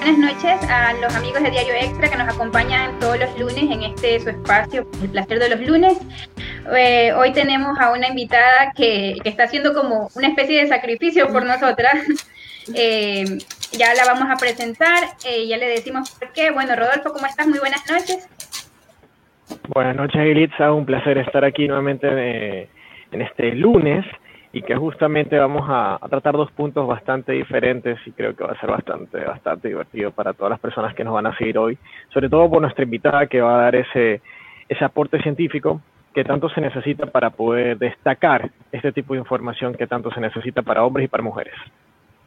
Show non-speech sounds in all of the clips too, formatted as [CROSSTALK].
buenas noches a los amigos de Diario Extra que nos acompañan todos los lunes en este su espacio, El placer de los lunes. Eh, hoy tenemos a una invitada que, que, está haciendo como una especie de sacrificio por nosotras. Eh, ya la vamos a presentar, eh, ya le decimos por qué. Bueno, Rodolfo, ¿cómo estás? Muy buenas noches. Buenas noches, Elitza. Un placer estar aquí nuevamente eh, en este lunes y que justamente vamos a, tratar dos puntos bastante diferentes y creo que va a ser bastante, bastante divertido para todas las personas que nos van a seguir hoy, sobre todo por nuestra invitada que va a dar ese, ese aporte científico que tanto se necesita para poder destacar este tipo de información que tanto se necesita para hombres y para mujeres.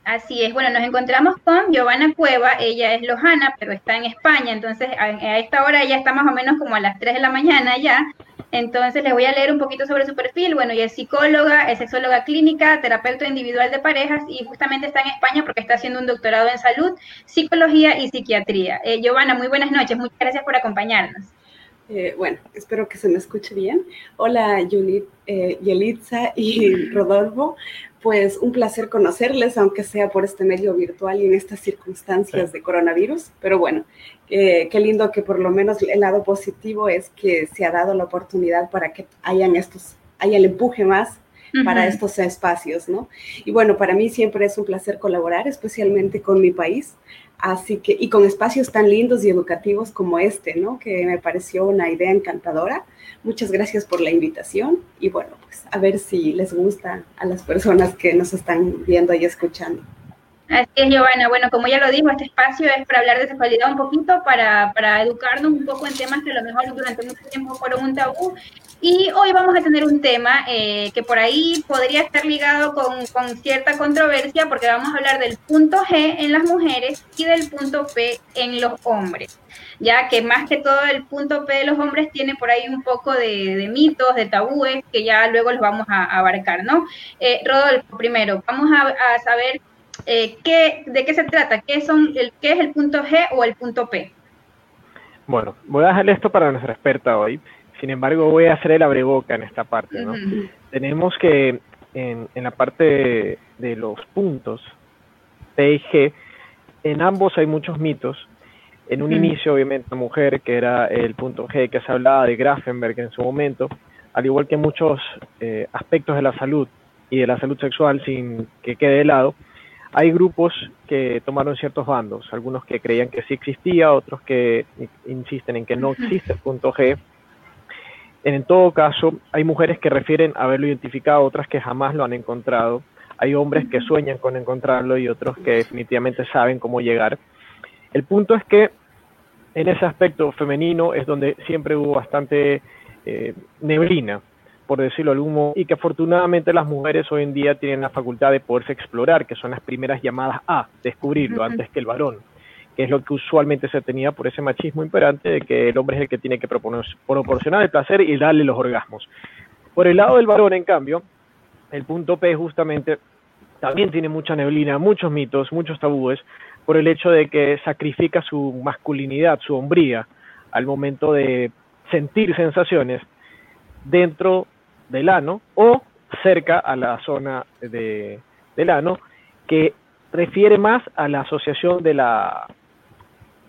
Así es, bueno, nos encontramos con Giovanna Cueva, ella es lojana, pero está en España, entonces a, a, esta hora ya está más o menos como a las 3 de la mañana ya, entonces les voy a leer un poquito sobre su perfil, bueno, ella es psicóloga, es sexóloga clínica, terapeuta individual de parejas y justamente está en España porque está haciendo un doctorado en salud, psicología y psiquiatría. Eh, Giovanna, muy buenas noches, muchas gracias por acompañarnos. Eh, bueno, espero que se me escuche bien. Hola, Julie, eh, Yelitza y [LAUGHS] Rodolfo pues un placer conocerles, aunque sea por este medio virtual y en estas circunstancias sí. de coronavirus. Pero bueno, eh, qué lindo que por lo menos el lado positivo es que se ha dado la oportunidad para que hayan estos, haya el empuje más uh -huh. para estos espacios, ¿no? Y bueno, para mí siempre es un placer colaborar, especialmente con mi país. Así que, y con espacios tan lindos y educativos como este, ¿no? Que me pareció una idea encantadora. Muchas gracias por la invitación y bueno, pues a ver si les gusta a las personas que nos están viendo y escuchando. Así es, Giovanna. Bueno, como ya lo dijo, este espacio es para hablar de sexualidad un poquito, para, para educarnos un poco en temas que a lo mejor durante mucho tiempo fueron un tabú. Y hoy vamos a tener un tema eh, que por ahí podría estar ligado con, con, cierta controversia, porque vamos a hablar del punto G en las mujeres y del punto P en los hombres. Ya que más que todo el punto P de los hombres tiene por ahí un poco de, de mitos, de tabúes, que ya luego los vamos a, a abarcar, ¿no? Eh, Rodolfo, primero, vamos a, a saber eh, ¿qué, ¿de qué se trata? ¿Qué, son el, ¿Qué es el punto G o el punto P? Bueno, voy a dejarle esto para nuestra experta hoy. Sin embargo, voy a hacer el abreboca en esta parte. ¿no? Uh -huh. Tenemos que en, en, la parte de, de los puntos P y G, en ambos hay muchos mitos. En un uh -huh. inicio, obviamente, la mujer, que era el punto G, que se hablaba de Grafenberg en su momento, al igual que muchos eh, aspectos de la salud y de la salud sexual, sin que quede de lado, hay grupos que tomaron ciertos bandos, algunos que creían que sí existía, otros que insisten en que no existe el punto G. En todo caso, hay mujeres que refieren haberlo identificado, otras que jamás lo han encontrado. Hay hombres que sueñan con encontrarlo y otros que definitivamente saben cómo llegar. El punto es que en ese aspecto femenino es donde siempre hubo bastante eh, neblina, por decirlo de algún modo, y que afortunadamente las mujeres hoy en día tienen la facultad de poderse explorar, que son las primeras llamadas a descubrirlo uh -huh. antes que el varón, que es lo que usualmente se tenía por ese machismo imperante de que el hombre es el que tiene que proporcionar el placer y darle los orgasmos. Por el lado del varón, en cambio, el punto P justamente también tiene mucha neblina, muchos mitos, muchos tabúes, por el hecho de que sacrifica su masculinidad, su hombría, al momento de sentir sensaciones dentro del ano o cerca a la zona de, del ano, que refiere más a la asociación de la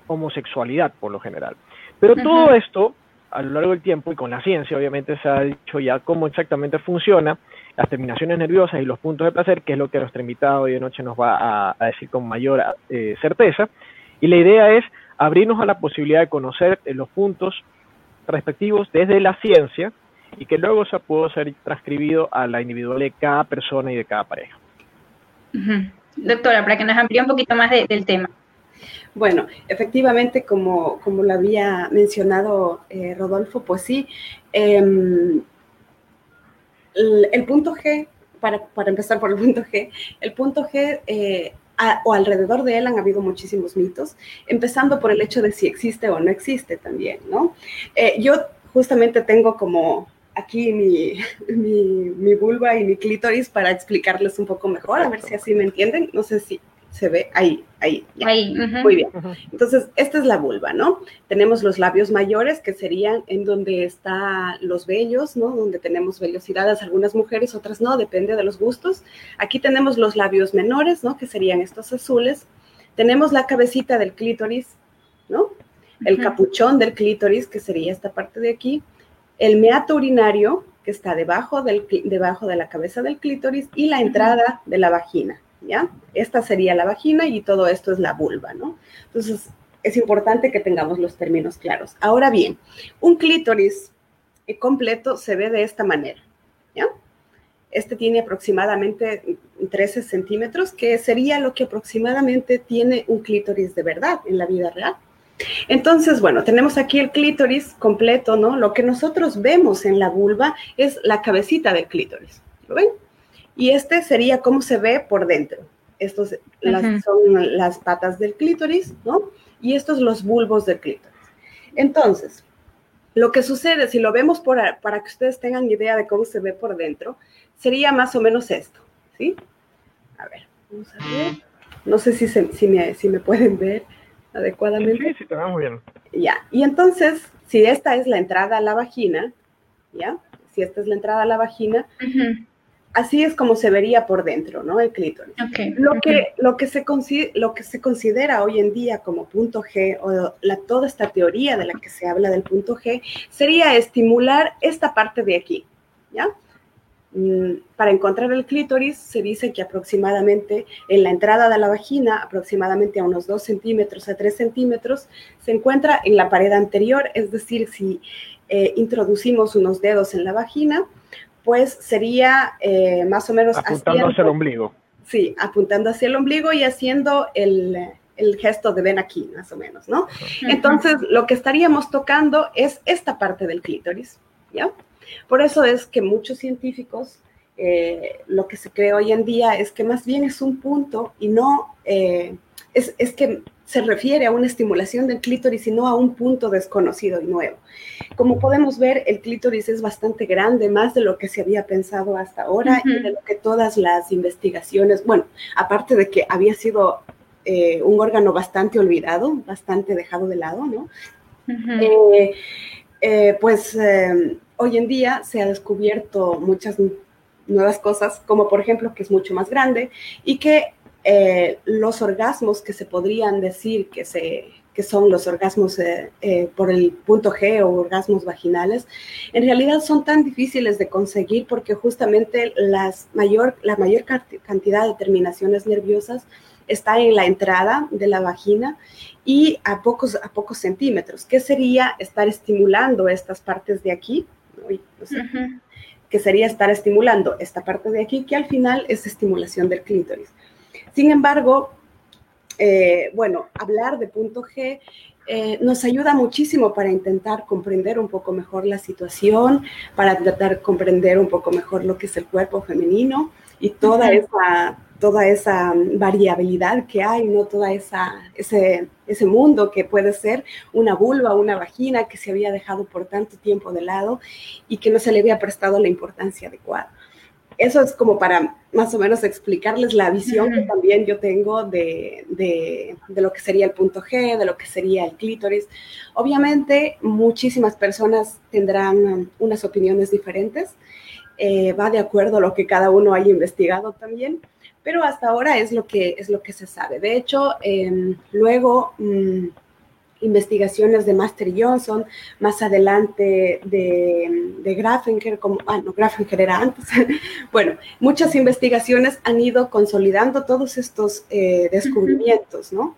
homosexualidad por lo general. Pero uh -huh. todo esto, a lo largo del tiempo y con la ciencia, obviamente se ha dicho ya cómo exactamente funciona las terminaciones nerviosas y los puntos de placer, que es lo que nuestro invitado hoy de noche nos va a, a decir con mayor eh, certeza. Y la idea es abrirnos a la posibilidad de conocer los puntos respectivos desde la ciencia, y que luego se pudo ser transcribido a la individual de cada persona y de cada pareja. Uh -huh. Doctora, para que nos amplíe un poquito más de, del tema. Bueno, efectivamente, como, como lo había mencionado eh, Rodolfo, pues sí, eh, el, el, punto G, para, para, empezar por el punto G, el punto G eh, a, o alrededor de él han habido muchísimos mitos, empezando por el hecho de si existe o no existe también, ¿no? Eh, yo justamente tengo como aquí mi, [LAUGHS] mi, mi, vulva y mi clítoris para explicarles un poco mejor, a ver si así me entienden. No sé si se ve ahí, ahí. Ya. Ahí. Uh -huh. Muy bien. Uh -huh. Entonces, esta es la vulva, ¿no? Tenemos los labios mayores, que serían en donde están los vellos, ¿no? Donde tenemos vellosidades, algunas mujeres, otras no, depende de los gustos. Aquí tenemos los labios menores, ¿no? Que serían estos azules. tenemos la cabecita del clítoris, ¿no? El capuchón del clítoris, que sería esta parte de aquí, el meato urinario, que está debajo, del, debajo de la cabeza del clítoris, y la entrada de la vagina, ¿ya? Esta sería la vagina y todo esto es la vulva, ¿no? Entonces, es importante que tengamos los términos claros. Ahora bien, un clítoris completo se ve de esta manera, ¿ya? Este tiene aproximadamente 13 centímetros, que sería lo que aproximadamente tiene un clítoris de verdad en la vida real. Entonces, bueno, tenemos aquí el clítoris completo, ¿no? Lo que nosotros vemos en la vulva es la cabecita del clítoris, ¿lo ven? Y este sería cómo se ve por dentro. Estos son las patas del clítoris, ¿no? Y estos los bulbos del clítoris. Entonces, lo que sucede, si lo vemos por, para que ustedes tengan idea de cómo se ve por dentro, sería más o menos esto, ¿sí? A ver, vamos a ver. No sé si, si, me, si me pueden ver adecuadamente. Sí, sí, te vemos bien. Ya, y entonces, si esta es la entrada a la vagina, ¿ya? Si esta es la entrada a la vagina, así es como se vería por dentro, ¿no? El clítoris. lo, Que, lo, que se lo que se considera hoy en día como punto G, o la, toda esta teoría de la que se habla del punto G, sería estimular esta parte de aquí, ¿ya? Mm, para encontrar el clítoris se dice que aproximadamente en la entrada de la vagina, aproximadamente a unos 2 centímetros a 3 centímetros, se encuentra en la pared anterior, es decir, si eh, introducimos unos dedos en la vagina, pues sería eh, más o menos... Apuntando hacia el ombligo. Sí, apuntando hacia el ombligo y haciendo el, el gesto de ven aquí, más o menos, ¿no? Entonces, lo que estaríamos tocando es esta parte del clítoris, ¿ya? Por eso es que muchos científicos, eh, lo que se cree hoy en día es que más bien es un punto y no, eh, es, es, que se refiere a una estimulación del clítoris y no a un punto desconocido y nuevo. Como podemos ver, el clítoris es bastante grande, más de lo que se había pensado hasta ahora y de lo que todas las investigaciones, bueno, aparte de que había sido eh, un órgano bastante olvidado, bastante dejado de lado, ¿no? pues hoy en día se ha descubierto muchas nuevas cosas, como por ejemplo que es mucho más grande y que eh, los orgasmos que se podrían decir que, se, que son los orgasmos eh, eh, por el punto G o orgasmos vaginales, en realidad son tan difíciles de conseguir porque justamente las mayor, la mayor cantidad de terminaciones nerviosas está en la entrada de la vagina y a pocos, a pocos centímetros, que sería estar estimulando estas partes de aquí que sería estar estimulando esta parte de aquí, que al final es estimulación del clítoris. Sin embargo, eh, bueno, hablar de punto G eh, nos ayuda muchísimo para intentar comprender un poco mejor la situación, para tratar de comprender un poco mejor lo que es el cuerpo femenino y toda esa toda esa variabilidad que hay, ¿no? Toda esa, ese, ese mundo que puede ser una vulva, una vagina que se había dejado por tanto tiempo de lado y que no se le había prestado la importancia adecuada. Eso es como para más o menos explicarles la visión que también yo tengo de, de, de, lo que sería el punto G, de lo que sería el clítoris. Obviamente, muchísimas personas tendrán unas opiniones diferentes. Eh, va de acuerdo a lo que cada uno haya investigado también pero hasta ahora es lo que, es lo que se sabe. De hecho, em, luego mm, investigaciones de Master Johnson, más adelante de, de como, ah, no, Grafenger era antes. [LAUGHS] bueno, muchas investigaciones han ido consolidando todos estos eh, descubrimientos, ¿no?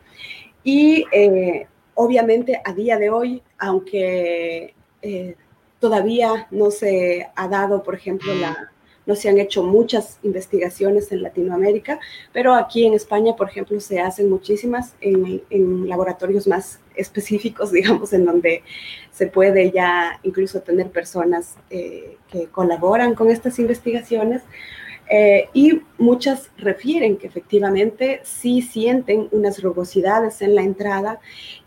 Y eh, obviamente a día de hoy, aunque eh, todavía no se ha dado, por ejemplo, la no se han hecho muchas investigaciones en Latinoamérica, pero aquí en España, por ejemplo, se hacen muchísimas en, laboratorios más específicos, [LAUGHS] digamos, en donde se puede ya incluso tener personas eh, que colaboran con estas investigaciones. Eh, y muchas refieren que efectivamente sí sienten unas rugosidades en la entrada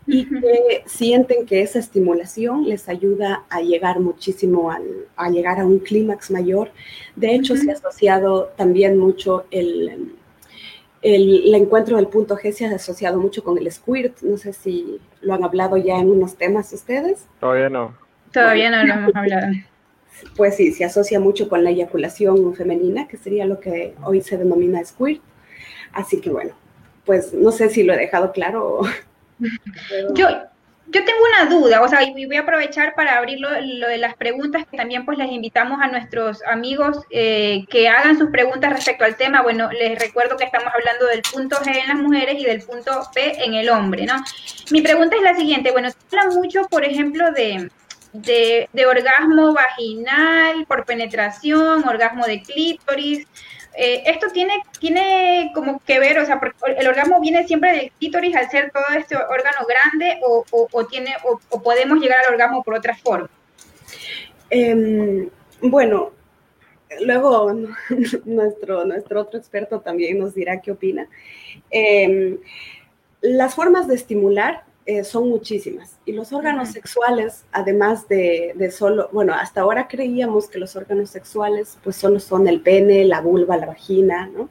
y que sienten que esa estimulación les ayuda a llegar muchísimo al, a llegar a un clímax mayor. De hecho, se ha asociado también mucho el, el, encuentro del punto G se ha asociado mucho con el squirt. No sé si lo han hablado ya en unos temas ustedes. Todavía no. Todavía no lo [LAUGHS] hemos hablado pues sí, se asocia mucho con la eyaculación femenina, que sería lo que hoy se denomina squirt. Así que bueno, pues no sé si lo he dejado claro. [LAUGHS] Yo, yo tengo una duda, o sea, y voy a aprovechar para abrir lo, de las preguntas, que también pues les invitamos a nuestros amigos eh, que hagan sus preguntas respecto al tema. Bueno, les recuerdo que estamos hablando del punto G en las mujeres y del punto P en el hombre, ¿no? Mi pregunta es la siguiente, bueno, se habla mucho, por ejemplo, de, de, orgasmo vaginal por penetración, orgasmo de clítoris, eh, esto tiene, tiene como que ver, o sea, el orgasmo viene siempre del clítoris al ser todo este órgano grande o, tiene, o, podemos llegar al orgasmo por otra forma. Em, bueno, luego [LAUGHS] nuestro, nuestro otro experto también nos dirá qué opina. Em, las formas de estimular eh, son muchísimas. Y los órganos sexuales, además de, solo, bueno, hasta ahora creíamos que los órganos sexuales pues solo son el pene, la vulva, la vagina, ¿no?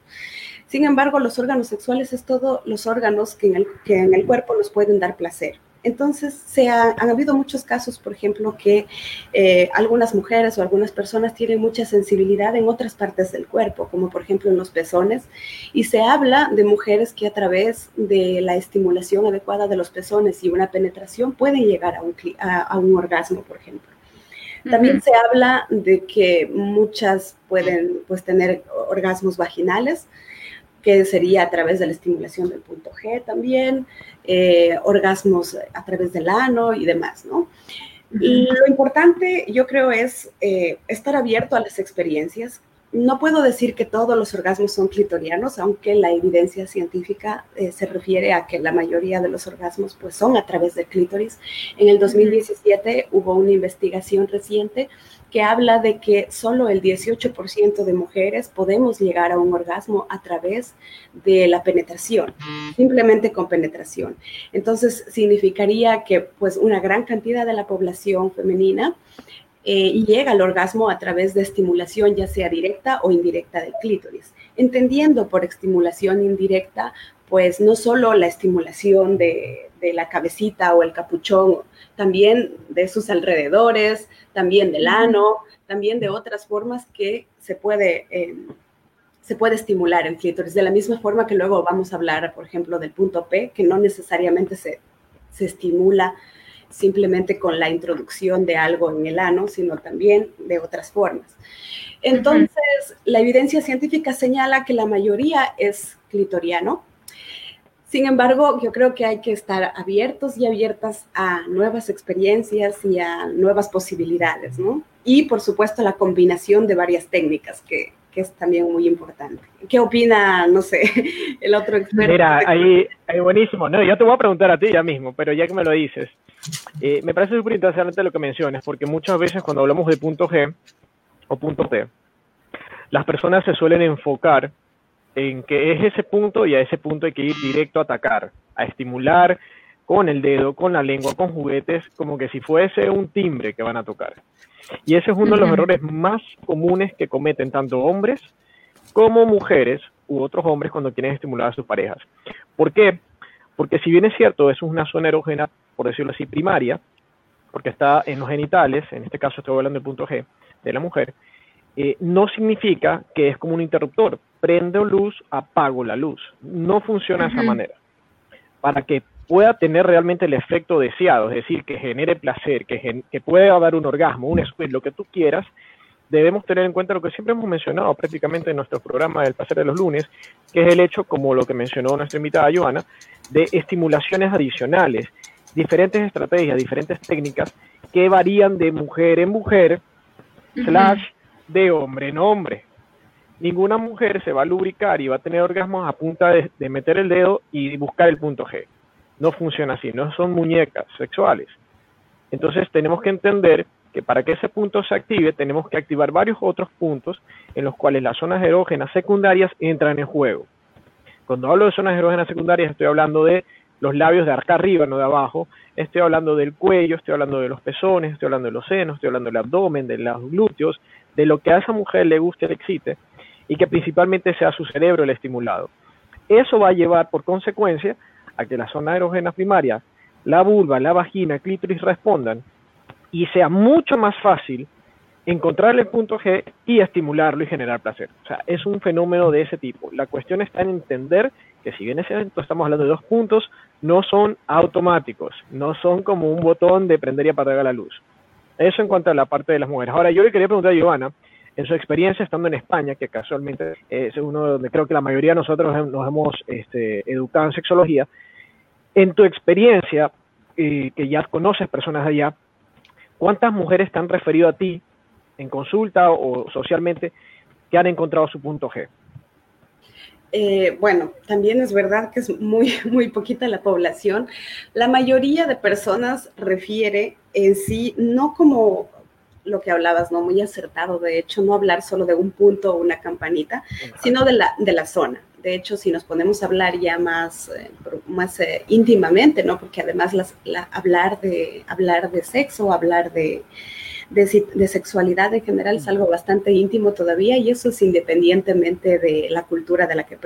Sin embargo, los órganos sexuales es todos los órganos que en el, que en el cuerpo nos pueden dar placer. Entonces, se han habido muchos casos, por ejemplo, que eh, algunas mujeres o algunas personas tienen mucha sensibilidad en otras partes del cuerpo, como por ejemplo en los pezones, y se habla de mujeres que a través de la estimulación adecuada de los pezones y una penetración pueden llegar a un, a, un orgasmo, por ejemplo. También se habla de que muchas pueden pues, tener orgasmos vaginales, que sería a través de la estimulación del punto G también, eh, orgasmos a través del ano y demás, ¿no? Lo importante, yo creo, es eh, estar abierto a las experiencias. No puedo decir que todos los orgasmos son clitorianos, aunque la evidencia científica eh, se refiere a que la mayoría de los orgasmos pues, son a través del clítoris. En el 2017 hubo una investigación reciente que habla de que solo el 18% de mujeres podemos llegar a un orgasmo a través de la penetración, simplemente con penetración. Entonces, significaría que pues una gran cantidad de la población femenina eh, llega al orgasmo a través de estimulación, ya sea directa o indirecta del clítoris. Entendiendo por estimulación indirecta, pues no solo la estimulación de, de la cabecita o el capuchón, también de sus alrededores, también del ano, también de otras formas que se puede, eh, se puede estimular el clítoris. De la misma forma que luego vamos a hablar, por ejemplo, del punto P, que no necesariamente se, se estimula simplemente con la introducción de algo en el ano, sino también de otras formas. Entonces, la evidencia científica señala que la mayoría es clitoriano, sin embargo, yo creo que hay que estar abiertos y abiertas a nuevas experiencias y a nuevas posibilidades, ¿no? Y por supuesto la combinación de varias técnicas, que, es también muy importante. ¿Qué opina, no sé, [LAUGHS] el otro experto? Mira, ahí, ahí buenísimo. No, yo te voy a preguntar a ti ya mismo, pero ya que me lo dices, eh, me parece súper interesante lo que mencionas, porque muchas veces cuando hablamos de punto G o punto T, las personas se suelen enfocar en que es ese punto y a ese punto hay que ir directo a atacar, a estimular con el dedo, con la lengua, con juguetes, como que si fuese un timbre que van a tocar. Y ese es uno de los errores más comunes que cometen tanto hombres como mujeres u otros hombres cuando quieren estimular a sus parejas. ¿Por qué? Porque si bien es cierto, eso es una zona erógena, por decirlo así, primaria, porque está en los genitales, en este caso estoy hablando del punto G de la mujer, eh, no significa que es como un interruptor. Prendo luz, apago la luz. No funciona de esa manera. Para que pueda tener realmente el efecto deseado, es decir, que genere placer, que, que pueda dar un orgasmo, un squid, lo que tú quieras, debemos tener en cuenta lo que siempre hemos mencionado prácticamente en nuestro programa del placer de los lunes, que es el hecho, como lo que mencionó nuestra invitada Joana, de estimulaciones adicionales, diferentes estrategias, diferentes técnicas que varían de mujer en mujer, slash de hombre en hombre. Ninguna mujer se va a lubricar y va a tener orgasmos a punta de, meter el dedo y buscar el punto G. No funciona así, no son muñecas sexuales. Entonces tenemos que entender que para que ese punto se active tenemos que activar varios otros puntos en los cuales las zonas erógenas secundarias entran en juego. Cuando hablo de zonas erógenas secundarias estoy hablando de los labios de acá arriba, no de abajo, estoy hablando del cuello, estoy hablando de los pezones, estoy hablando de los senos, estoy hablando del abdomen, de los glúteos, de lo que a esa mujer le guste, le excite, y que principalmente sea su cerebro el estimulado. Eso va a llevar por consecuencia a que la zona erógena primaria, la vulva, la vagina, el clítoris respondan y sea mucho más fácil encontrar el punto G y estimularlo y generar placer. O sea, es un fenómeno de ese tipo. La cuestión está en entender que si bien es cierto, estamos hablando de dos puntos, no son automáticos, no son como un botón de prender y apagar la luz. Eso en cuanto a la parte de las mujeres. Ahora, yo le quería preguntar a Giovanna, en su experiencia estando en España, que casualmente es uno donde creo que la mayoría de nosotros nos hemos este, educado en sexología, en tu experiencia, eh, que ya conoces personas allá, ¿cuántas mujeres te han referido a ti en consulta o socialmente que han encontrado su punto G? Eh, bueno, también es verdad que es muy, [LAUGHS] muy poquita la población. La mayoría de personas refiere en sí, no como lo que hablabas, ¿no? Muy acertado, de hecho, no hablar solo de un punto o una campanita, sino de la, de la zona. De hecho, si nos ponemos a hablar ya más, eh, más eh, íntimamente, ¿no? Porque además las, hablar, de, hablar de sexo, hablar de, de, sexualidad en general es algo bastante íntimo todavía y eso es independientemente de la cultura de la que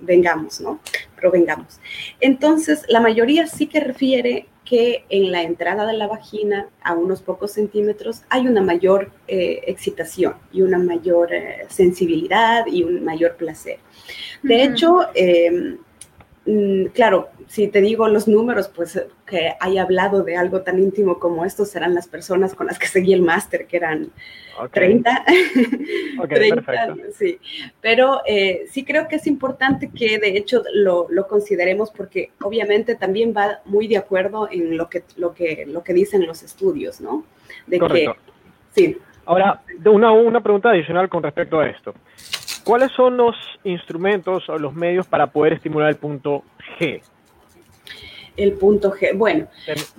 vengamos, ¿no? Provengamos. Entonces, la mayoría sí que refiere que en la entrada de la vagina, a unos pocos centímetros, hay una mayor eh, excitación y una mayor eh, sensibilidad y un mayor placer. De hecho, em, claro, si te digo los números, pues eh, que haya hablado de algo tan íntimo como esto serán las personas con las que seguí el máster, que eran 30. [LAUGHS] [LAUGHS] sí. Pero eh, sí creo que es importante que de hecho lo, consideremos porque obviamente también va muy de acuerdo en lo que, lo que, lo que dicen los estudios, ¿no? De que, sí. Ahora, una, una pregunta adicional con respecto a esto. ¿Cuáles son los instrumentos o los medios para poder estimular el punto G? El punto G. Bueno,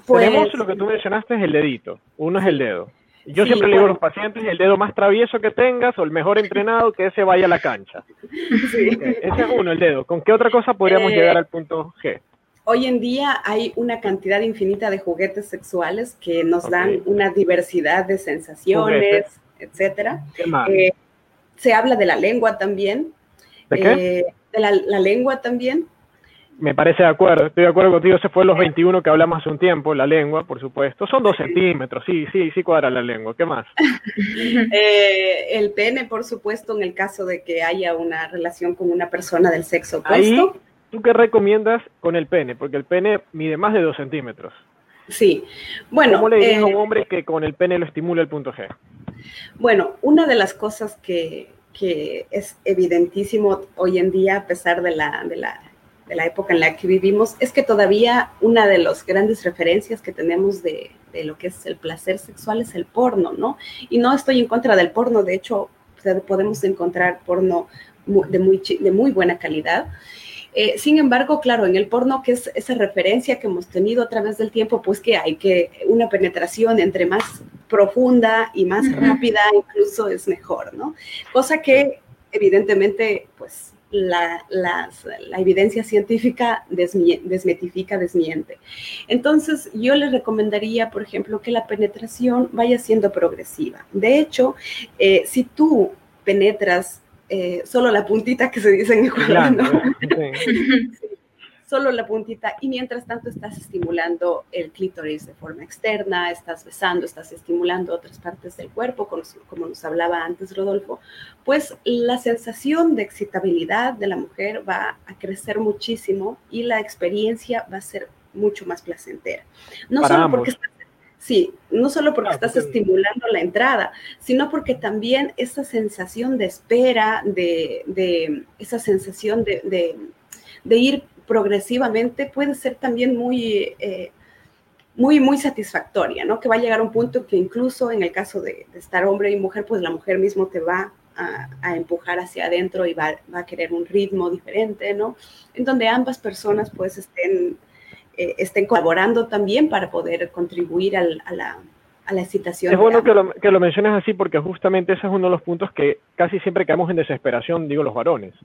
pues, tenemos lo que tú mencionaste es el dedito. Uno es el dedo. Yo siempre le digo a los pacientes el dedo más travieso que tengas o el mejor entrenado que ese vaya a la cancha. [LAUGHS] Sí. Ese es uno, el dedo. ¿Con qué otra cosa podríamos eh, llegar al punto G? Hoy en día hay una cantidad infinita de juguetes sexuales que nos dan una diversidad de sensaciones, etcétera. ¿Qué más? Eh, se habla de la lengua también. ¿De qué? Eh, de la, lengua también. Me parece de acuerdo, estoy de acuerdo contigo, ese fue los 21 que hablamos hace un tiempo, la lengua, por supuesto. Son dos centímetros, sí, sí, sí cuadra la lengua. ¿Qué más? [LAUGHS] Eh, el pene, por supuesto, en el caso de que haya una relación con una persona del sexo opuesto. ¿Tú qué recomiendas con el pene? Porque el pene mide más de dos centímetros. Sí, bueno. ¿Cómo le dices a un eh, hombre que con el pene lo estimula el punto G? Bueno, una de las cosas que, es evidentísimo hoy en día, a pesar de la, de, la, de la, época en la que vivimos, es que todavía una de las grandes referencias que tenemos de, de, lo que es el placer sexual es el porno, ¿no? Y no estoy en contra del porno, de hecho, podemos encontrar porno de muy, de muy buena calidad. Eh, sin embargo, claro, en el porno, que es esa referencia que hemos tenido a través del tiempo, pues que hay que una penetración entre más profunda y más rápida incluso es mejor, ¿no? Cosa que evidentemente, pues la, la, evidencia científica desmetifica, desmiente. Entonces, yo les recomendaría, por ejemplo, que la penetración vaya siendo progresiva. De hecho, eh, si tú penetras eh, solo la puntita que se dice en Ecuador, ¿no? [LAUGHS] solo la puntita y mientras tanto estás estimulando el clítoris de forma externa, estás besando, estás estimulando otras partes del cuerpo, como nos hablaba antes Rodolfo, pues la sensación de excitabilidad de la mujer va a crecer muchísimo y la experiencia va a ser mucho más placentera. No solo porque estás Sí, no solo porque estás estimulando la entrada, sino porque también esa sensación de espera, de, esa sensación de, ir progresivamente puede ser también muy, eh, muy, muy satisfactoria, ¿no? Que va a llegar a un punto que incluso en el caso de, estar hombre y mujer, pues la mujer mismo te va a, empujar hacia adentro y va, va, a querer un ritmo diferente, ¿no? En donde ambas personas pues estén eh, estén colaborando también para poder contribuir a, la, a la excitación. Es bueno que lo, que lo menciones así porque justamente ese es uno de los puntos que casi siempre caemos en desesperación, digo los varones.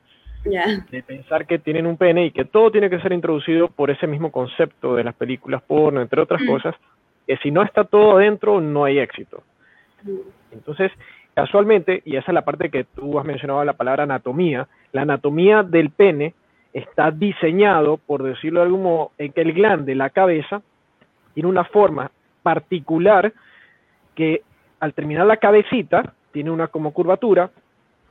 De pensar que tienen un pene y que todo tiene que ser introducido por ese mismo concepto de las películas porno, entre otras mm. cosas, que si no está todo adentro no hay éxito. Mm. Entonces, casualmente, y esa es la parte que tú has mencionado, la palabra anatomía, la anatomía del pene está diseñado, por decirlo de algún modo, en que el glande, la cabeza, tiene una forma particular que al terminar la cabecita, tiene una como curvatura,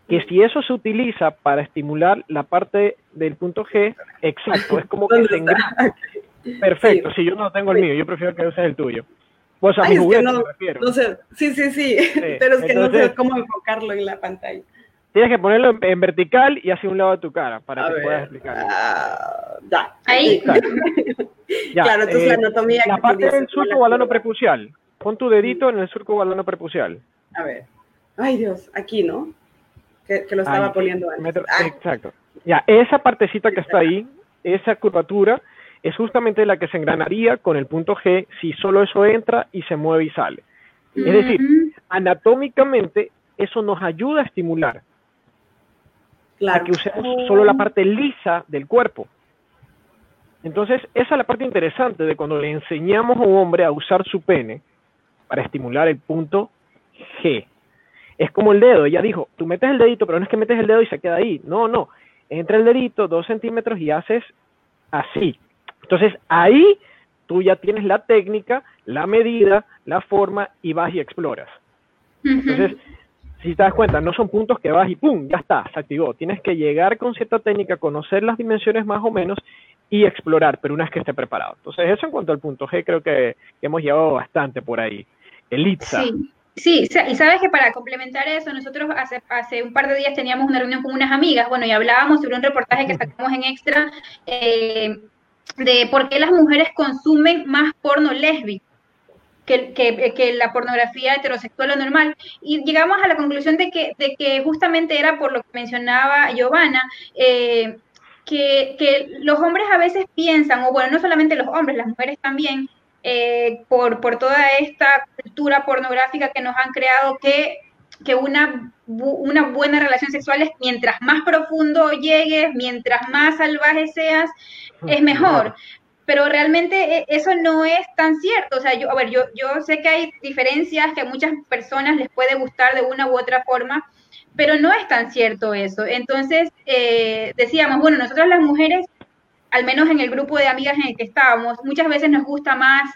que si eso se utiliza para estimular la parte del punto G, exacto, es como que se engrana. [LAUGHS] Perfecto, si yo no tengo el mío, yo prefiero que uses el tuyo. Pues a mi juguete no, me refiero. No sé, sí, sí, sí, [LAUGHS] pero es que no sé cómo enfocarlo en la pantalla. Tienes que ponerlo en, vertical y hacia un lado de tu cara para que puedas explicar. Ah, ya. Ahí. [LAUGHS] claro, entonces la eh, anatomía. La parte del surco balano prepucial. Pon tu dedito en el surco balano prepucial. A ver. Ay, Dios, aquí, ¿no? Que, lo estaba poniendo antes. Ah. Exacto. Ya, esa partecita que está ahí, esa curvatura, es justamente la que se engranaría con el punto G si solo eso entra y se mueve y sale. Es decir, anatómicamente eso nos ayuda a estimular claro. a que usemos solo la parte lisa del cuerpo. Entonces, esa es la parte interesante de cuando le enseñamos a un hombre a usar su pene para estimular el punto G. Es como el dedo, ella dijo, tú metes el dedito, pero no es que metes el dedo y se queda ahí. No, no. Entra el dedito dos centímetros y haces así. Entonces ahí tú ya tienes la técnica, la medida, la forma y vas y exploras. Entonces, si te das cuenta, no son puntos que vas y ¡pum! Ya está, se activó. Tienes que llegar con cierta técnica, conocer las dimensiones más o menos y explorar, pero una vez que esté preparado. Entonces, eso en cuanto al punto G, creo que, hemos llevado bastante por ahí. El Sí. Sí, y sabes que para complementar eso, nosotros hace, hace un par de días teníamos una reunión con unas amigas, bueno, y hablábamos sobre un reportaje que sacamos en Extra eh, de por qué las mujeres consumen más porno lésbico. Que, la pornografía heterosexual o normal. Y llegamos a la conclusión de que, justamente era por lo que mencionaba Giovanna, eh, que, los hombres a veces piensan, o bueno, no solamente los hombres, las mujeres también, eh, por, toda esta cultura pornográfica que nos han creado, que, que una, una buena relación sexual es mientras más profundo llegues, mientras más salvaje seas, es mejor. Pero realmente e, eso no es tan cierto. O sea, yo, a ver, yo, yo sé que hay diferencias que a muchas personas les puede gustar de una u otra forma, pero no es tan cierto eso. Entonces, eh, decíamos, bueno, nosotros las mujeres al menos en el grupo de amigas en el que estábamos, muchas veces nos gusta más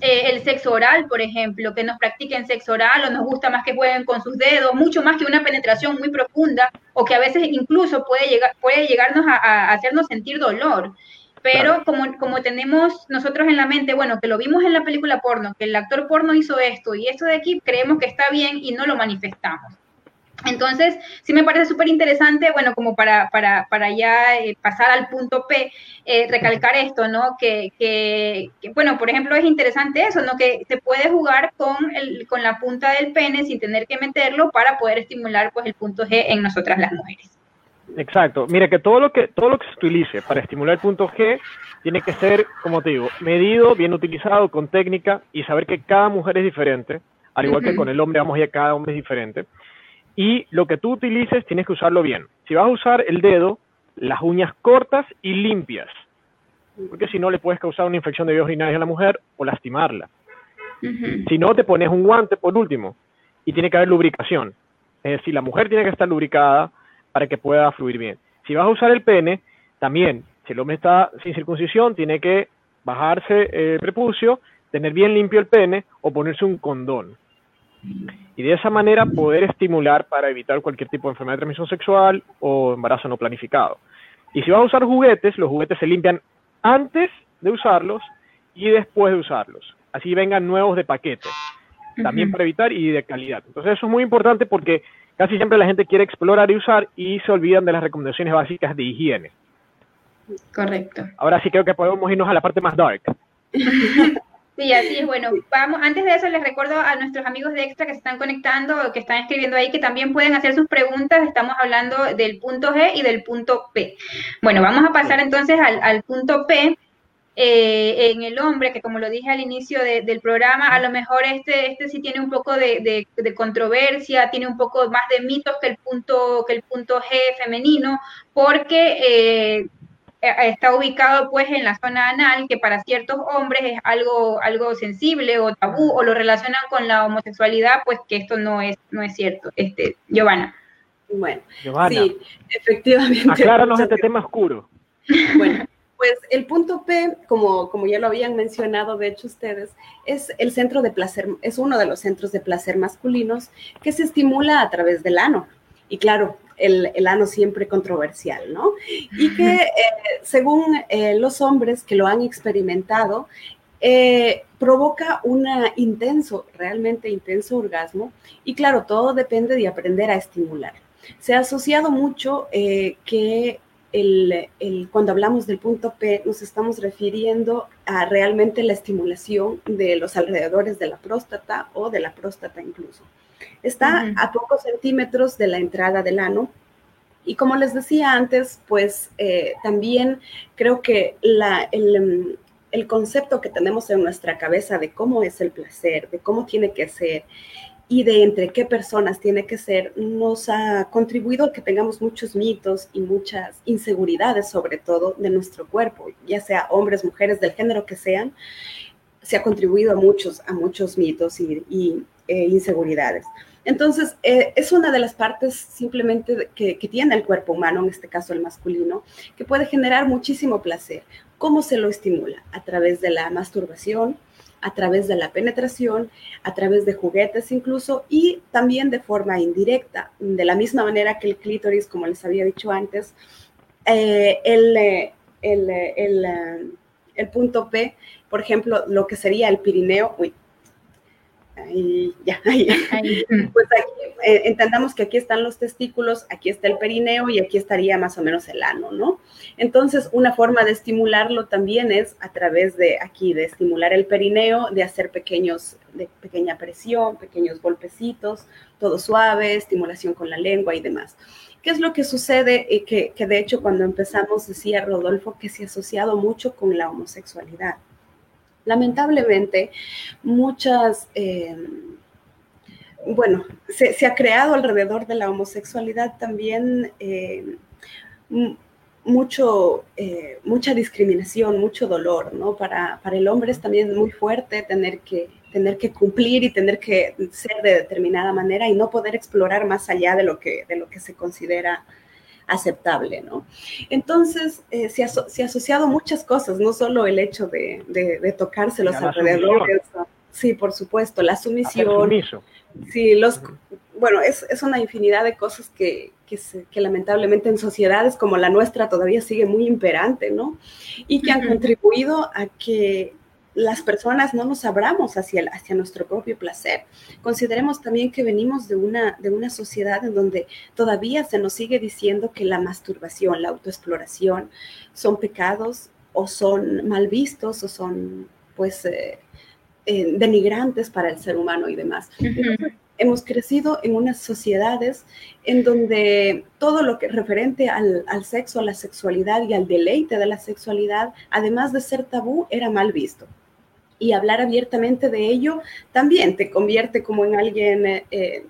eh, el sexo oral, por ejemplo, que nos practiquen sexo oral o nos gusta más que jueguen con sus dedos, mucho más que una penetración muy profunda o que a veces incluso puede, llegar, puede llegarnos a, hacernos sentir dolor. Pero como, como tenemos nosotros en la mente, bueno, que lo vimos en la película porno, que el actor porno hizo esto y esto de aquí creemos que está bien y no lo manifestamos. Entonces, sí me parece súper interesante, bueno, como para, para, para ya eh, pasar al punto P, eh, recalcar esto, ¿no? Que, que, bueno, por ejemplo, es interesante eso, ¿no? Que se puede jugar con, el, con la punta del pene sin tener que meterlo para poder estimular, pues, el punto G en nosotras las mujeres. Exacto. Mira que todo lo que todo lo que se utilice para estimular el punto G tiene que ser, como te digo, medido, bien utilizado, con técnica y saber que cada mujer es diferente, al igual que con el hombre, vamos ya cada hombre es diferente y lo que tú utilices tienes que usarlo bien. Si vas a usar el dedo, las uñas cortas y limpias, porque si no le puedes causar una infección de vías urinarias a la mujer o lastimarla. Si no, te pones un guante por último y tiene que haber lubricación. Es decir, la mujer tiene que estar lubricada para que pueda fluir bien. Si vas a usar el pene, también, si el hombre está sin circuncisión, tiene que bajarse el prepucio, tener bien limpio el pene o ponerse un condón y de esa manera poder estimular para evitar cualquier tipo de enfermedad de transmisión sexual o embarazo no planificado. Y si vas a usar juguetes, los juguetes se limpian antes de usarlos y después de usarlos. Así vengan nuevos de paquete, también para evitar y de calidad. Entonces eso es muy importante porque casi siempre la gente quiere explorar y usar y se olvidan de las recomendaciones básicas de higiene. Correcto. Ahora sí creo que podemos irnos a la parte más dark. [LAUGHS] Sí, así es. Bueno, vamos, antes de eso les recuerdo a nuestros amigos de Extra que se están conectando, que están escribiendo ahí, que también pueden hacer sus preguntas. Estamos hablando del punto G y del punto P. Bueno, vamos a pasar entonces al, punto P. Eh, en el hombre, que como lo dije al inicio del programa, a lo mejor este, este sí tiene un poco de, controversia, tiene un poco más de mitos que el punto, que el punto G femenino, porque eh, eh, está ubicado pues en la zona anal, que para ciertos hombres es algo, algo sensible o tabú, o lo relacionan con la homosexualidad, pues que esto no es, no es cierto. Este, Giovanna. Bueno, sí, efectivamente. Acláranos este tema oscuro. Bueno, Pues el punto P, como, como ya lo habían mencionado, de hecho ustedes, es el centro de placer, es uno de los centros de placer masculinos que se estimula a través del ano. Y claro, el, el ano siempre controversial, ¿no? Y que [LAUGHS] eh, según eh, los hombres que lo han experimentado, eh, provoca un intenso, realmente intenso orgasmo. Y claro, todo depende de aprender a estimular. Se ha asociado mucho que el, cuando hablamos del punto P, nos estamos refiriendo a realmente la estimulación de los alrededores de la próstata o de la próstata incluso. Está a pocos centímetros de la entrada del ano. Y como les decía antes, pues eh, también creo que la, el, el concepto que tenemos en nuestra cabeza de cómo es el placer, de cómo tiene que ser, y de entre qué personas tiene que ser, nos ha contribuido a que tengamos muchos mitos y muchas inseguridades, sobre todo de nuestro cuerpo, ya sea hombres, mujeres, del género que sean, se ha contribuido a muchos, a muchos mitos y, e inseguridades. Entonces, eh, es una de las partes simplemente que, que, tiene el cuerpo humano, en este caso el masculino, que puede generar muchísimo placer. ¿Cómo se lo estimula? A través de la masturbación, a través de la penetración, a través de juguetes incluso, y también de forma indirecta, de la misma manera que el clítoris, como les había dicho antes, eh, el, eh, el, eh, el, punto P, por ejemplo, lo que sería el Pirineo, uy, ahí, ya, [LAUGHS] ahí. Pues eh, entendamos que aquí están los testículos, aquí está el perineo y aquí estaría más o menos el ano, ¿no? Entonces, una forma de estimularlo también es a través de aquí, de estimular el perineo, de hacer pequeños, de pequeña presión, pequeños golpecitos, todo suave, estimulación con la lengua y demás. ¿Qué es lo que sucede? Eh, que, que de hecho cuando empezamos decía Rodolfo que se ha asociado mucho con la homosexualidad lamentablemente, muchas, eh, bueno, se, ha creado alrededor de la homosexualidad también eh, mucho, eh, mucha discriminación, mucho dolor, ¿no? Para, para, el hombre es también muy fuerte tener que, tener que cumplir y tener que ser de determinada manera y no poder explorar más allá de lo que, de lo que se considera aceptable, ¿no? Entonces, eh, se, ha, asociado muchas cosas, no solo el hecho de, de, tocarse los alrededores, sí, por supuesto, la sumisión. Sí, los, bueno, es, es, una infinidad de cosas que, que, que, lamentablemente en sociedades como la nuestra todavía sigue muy imperante, ¿no? Y que han contribuido a que las personas no nos abramos hacia, hacia nuestro propio placer. Consideremos también que venimos de una, de una sociedad en donde todavía se nos sigue diciendo que la masturbación, la autoexploración son pecados o son mal vistos o son pues eh, eh, denigrantes para el ser humano y demás. hemos crecido en unas sociedades en donde todo lo que referente al, al, sexo, a la sexualidad y al deleite de la sexualidad, además de ser tabú, era mal visto y hablar abiertamente de ello también te convierte como en alguien eh, eh,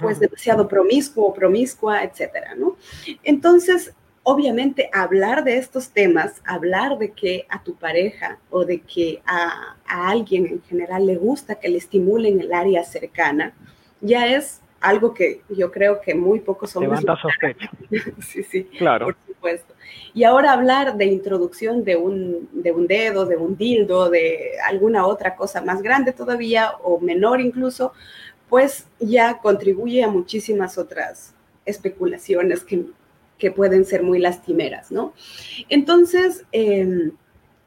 pues demasiado promiscuo, promiscua, etcétera, ¿no? Entonces, obviamente hablar de estos temas, hablar de que a tu pareja o de que a, a alguien en general le gusta que le estimulen el área cercana, ya es algo que yo creo que muy pocos hombres... Levanta sospecha. [LAUGHS] sí, sí, claro. por supuesto. Y ahora hablar de introducción de un, de un dedo, de un dildo, de alguna otra cosa más grande todavía o menor incluso, pues ya contribuye a muchísimas otras especulaciones que, que pueden ser muy lastimeras, ¿no? Entonces, eh,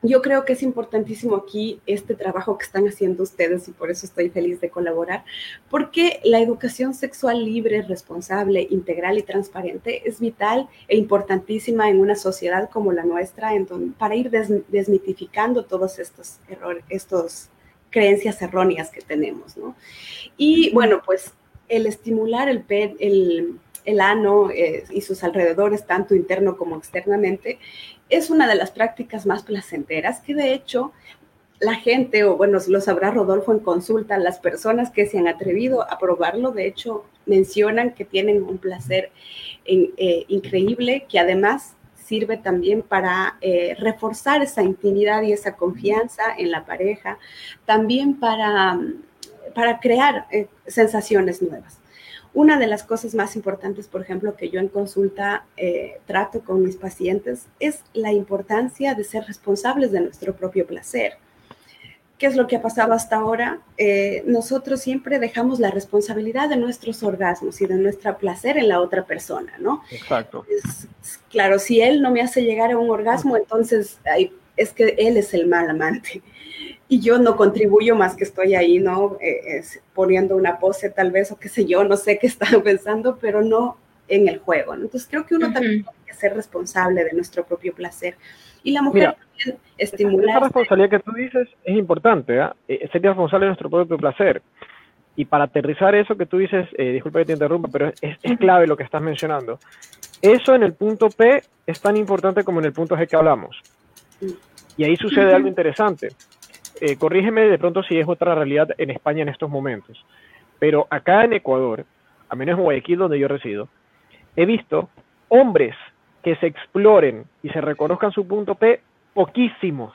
yo creo que es importantísimo aquí este trabajo que están haciendo ustedes y por eso estoy feliz de colaborar, porque la educación sexual libre, responsable, integral y transparente es vital e importantísima en una sociedad como la nuestra, en para ir desmitificando todos estos errores, estos creencias erróneas que tenemos, ¿no? Y bueno, pues el estimular el, el, el ano eh, y sus alrededores, tanto interno como externamente, es una de las prácticas más placenteras que de hecho la gente, o bueno, lo sabrá Rodolfo en consulta, las personas que se han atrevido a probarlo, de hecho, mencionan que tienen un placer eh, increíble, que además sirve también para eh, reforzar esa intimidad y esa confianza en la pareja, también para, para crear eh, sensaciones nuevas. Una de las cosas más importantes, por ejemplo, que yo en consulta eh, trato con mis pacientes es la importancia de ser responsables de nuestro propio placer. ¿Qué es lo que ha pasado hasta ahora? Eh, nosotros siempre dejamos la responsabilidad de nuestros orgasmos y de nuestro placer en la otra persona, ¿no? Exacto. claro, si él no me hace llegar a un orgasmo, entonces es que él es el mal amante y yo no contribuyo más que estoy ahí, ¿no? Eh, poniendo una pose tal vez o qué sé yo, no sé qué [LAUGHS] están pensando, pero no en el juego, ¿no? Entonces creo que uno también tiene que ser responsable de nuestro propio placer. Y la mujer también estimular. Esa responsabilidad que tú dices es importante, ¿eh? ser responsable de nuestro propio placer. Y para aterrizar eso que tú dices, eh, disculpa que te interrumpa, pero es, es, clave lo que estás mencionando. Eso en el punto P es tan importante como en el punto G que hablamos. Y ahí sucede algo interesante. Eh, corrígeme de pronto si es otra realidad en España en estos momentos, pero acá en Ecuador, a menos en Guayaquil donde yo resido, he visto hombres que se exploren y se reconozcan su punto P, poquísimos,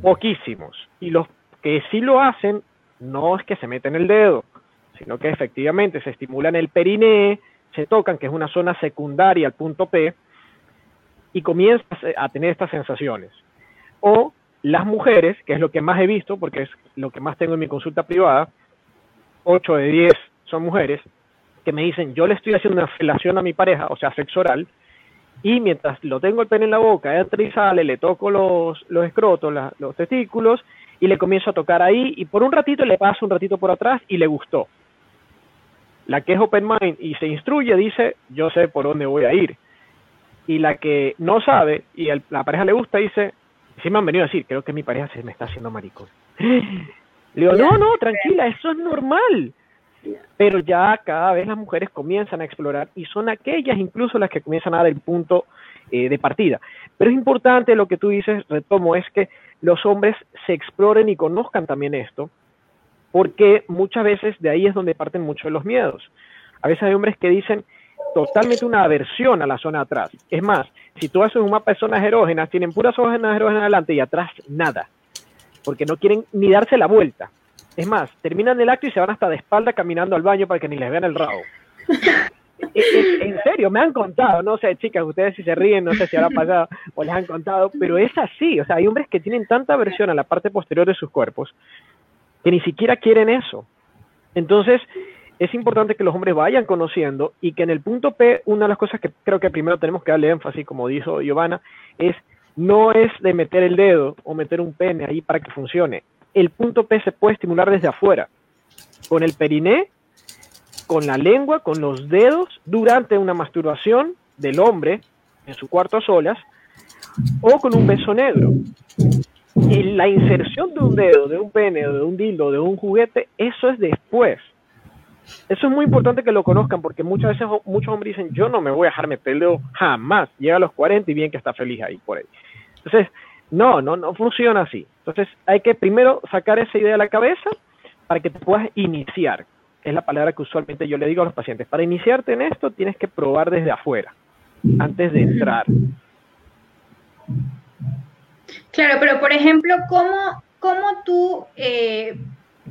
poquísimos. Y los que sí lo hacen, no es que se meten el dedo, sino que efectivamente se estimulan el periné, se tocan, que es una zona secundaria al punto P, y comienzas a tener estas sensaciones. O las mujeres, que es lo que más he visto, porque es lo que más tengo en mi consulta privada, 8 de 10 son mujeres, que me dicen, yo le estoy haciendo una relación a mi pareja, o sea, sexo oral, y mientras lo tengo el pene en la boca, entra y sale, le toco los, los escrotos, los testículos, y le comienzo a tocar ahí, y por un ratito le paso un ratito por atrás y le gustó. La que es open mind y se instruye dice, yo sé por dónde voy a ir. Y la que no sabe y la pareja le gusta dice, sí me han venido a decir, creo que mi pareja se me está haciendo maricón. Le digo, no, no, tranquila, eso es normal. Pero ya cada vez las mujeres comienzan a explorar y son aquellas incluso las que comienzan a dar el punto eh, de partida. Pero es importante lo que tú dices, retomo, es que los hombres se exploren y conozcan también esto, porque muchas veces de ahí es donde parten muchos de los miedos. A veces hay hombres que dicen, totalmente una aversión a la zona de atrás. Es más, si tú haces un mapa de zonas erógenas, tienen puras zonas erógenas adelante y atrás nada, porque no quieren ni darse la vuelta. Es más, terminan el acto y se van hasta de espalda caminando al baño para que ni les vean el rabo. [LAUGHS] en serio, me han contado, no sé, chicas, ustedes si se ríen, no sé si habrá pasado o les han contado, pero es así, o sea, hay hombres que tienen tanta aversión a la parte posterior de sus cuerpos que ni siquiera quieren eso. Entonces, es importante que los hombres vayan conociendo y que en el punto P, una de las cosas que creo que primero tenemos que darle énfasis, como dijo Giovanna, es no es de meter el dedo o meter un pene ahí para que funcione. El punto P se puede estimular desde afuera, con el periné, con la lengua, con los dedos, durante una masturbación del hombre en su cuarto a solas, o con un beso negro. Y la inserción de un dedo, de un pene, de un dildo, de un juguete, eso es después. Eso es muy importante que lo conozcan porque muchas veces muchos hombres dicen, yo no me voy a dejar meter jamás. Llega a los 40 y bien que está feliz ahí por ahí. Entonces, no, no, no funciona así. Entonces, hay que primero sacar esa idea de la cabeza para que te puedas iniciar. Es la palabra que usualmente yo le digo a los pacientes. Para iniciarte en esto tienes que probar desde afuera, antes de entrar. Claro, pero por ejemplo, ¿cómo, cómo tú eh,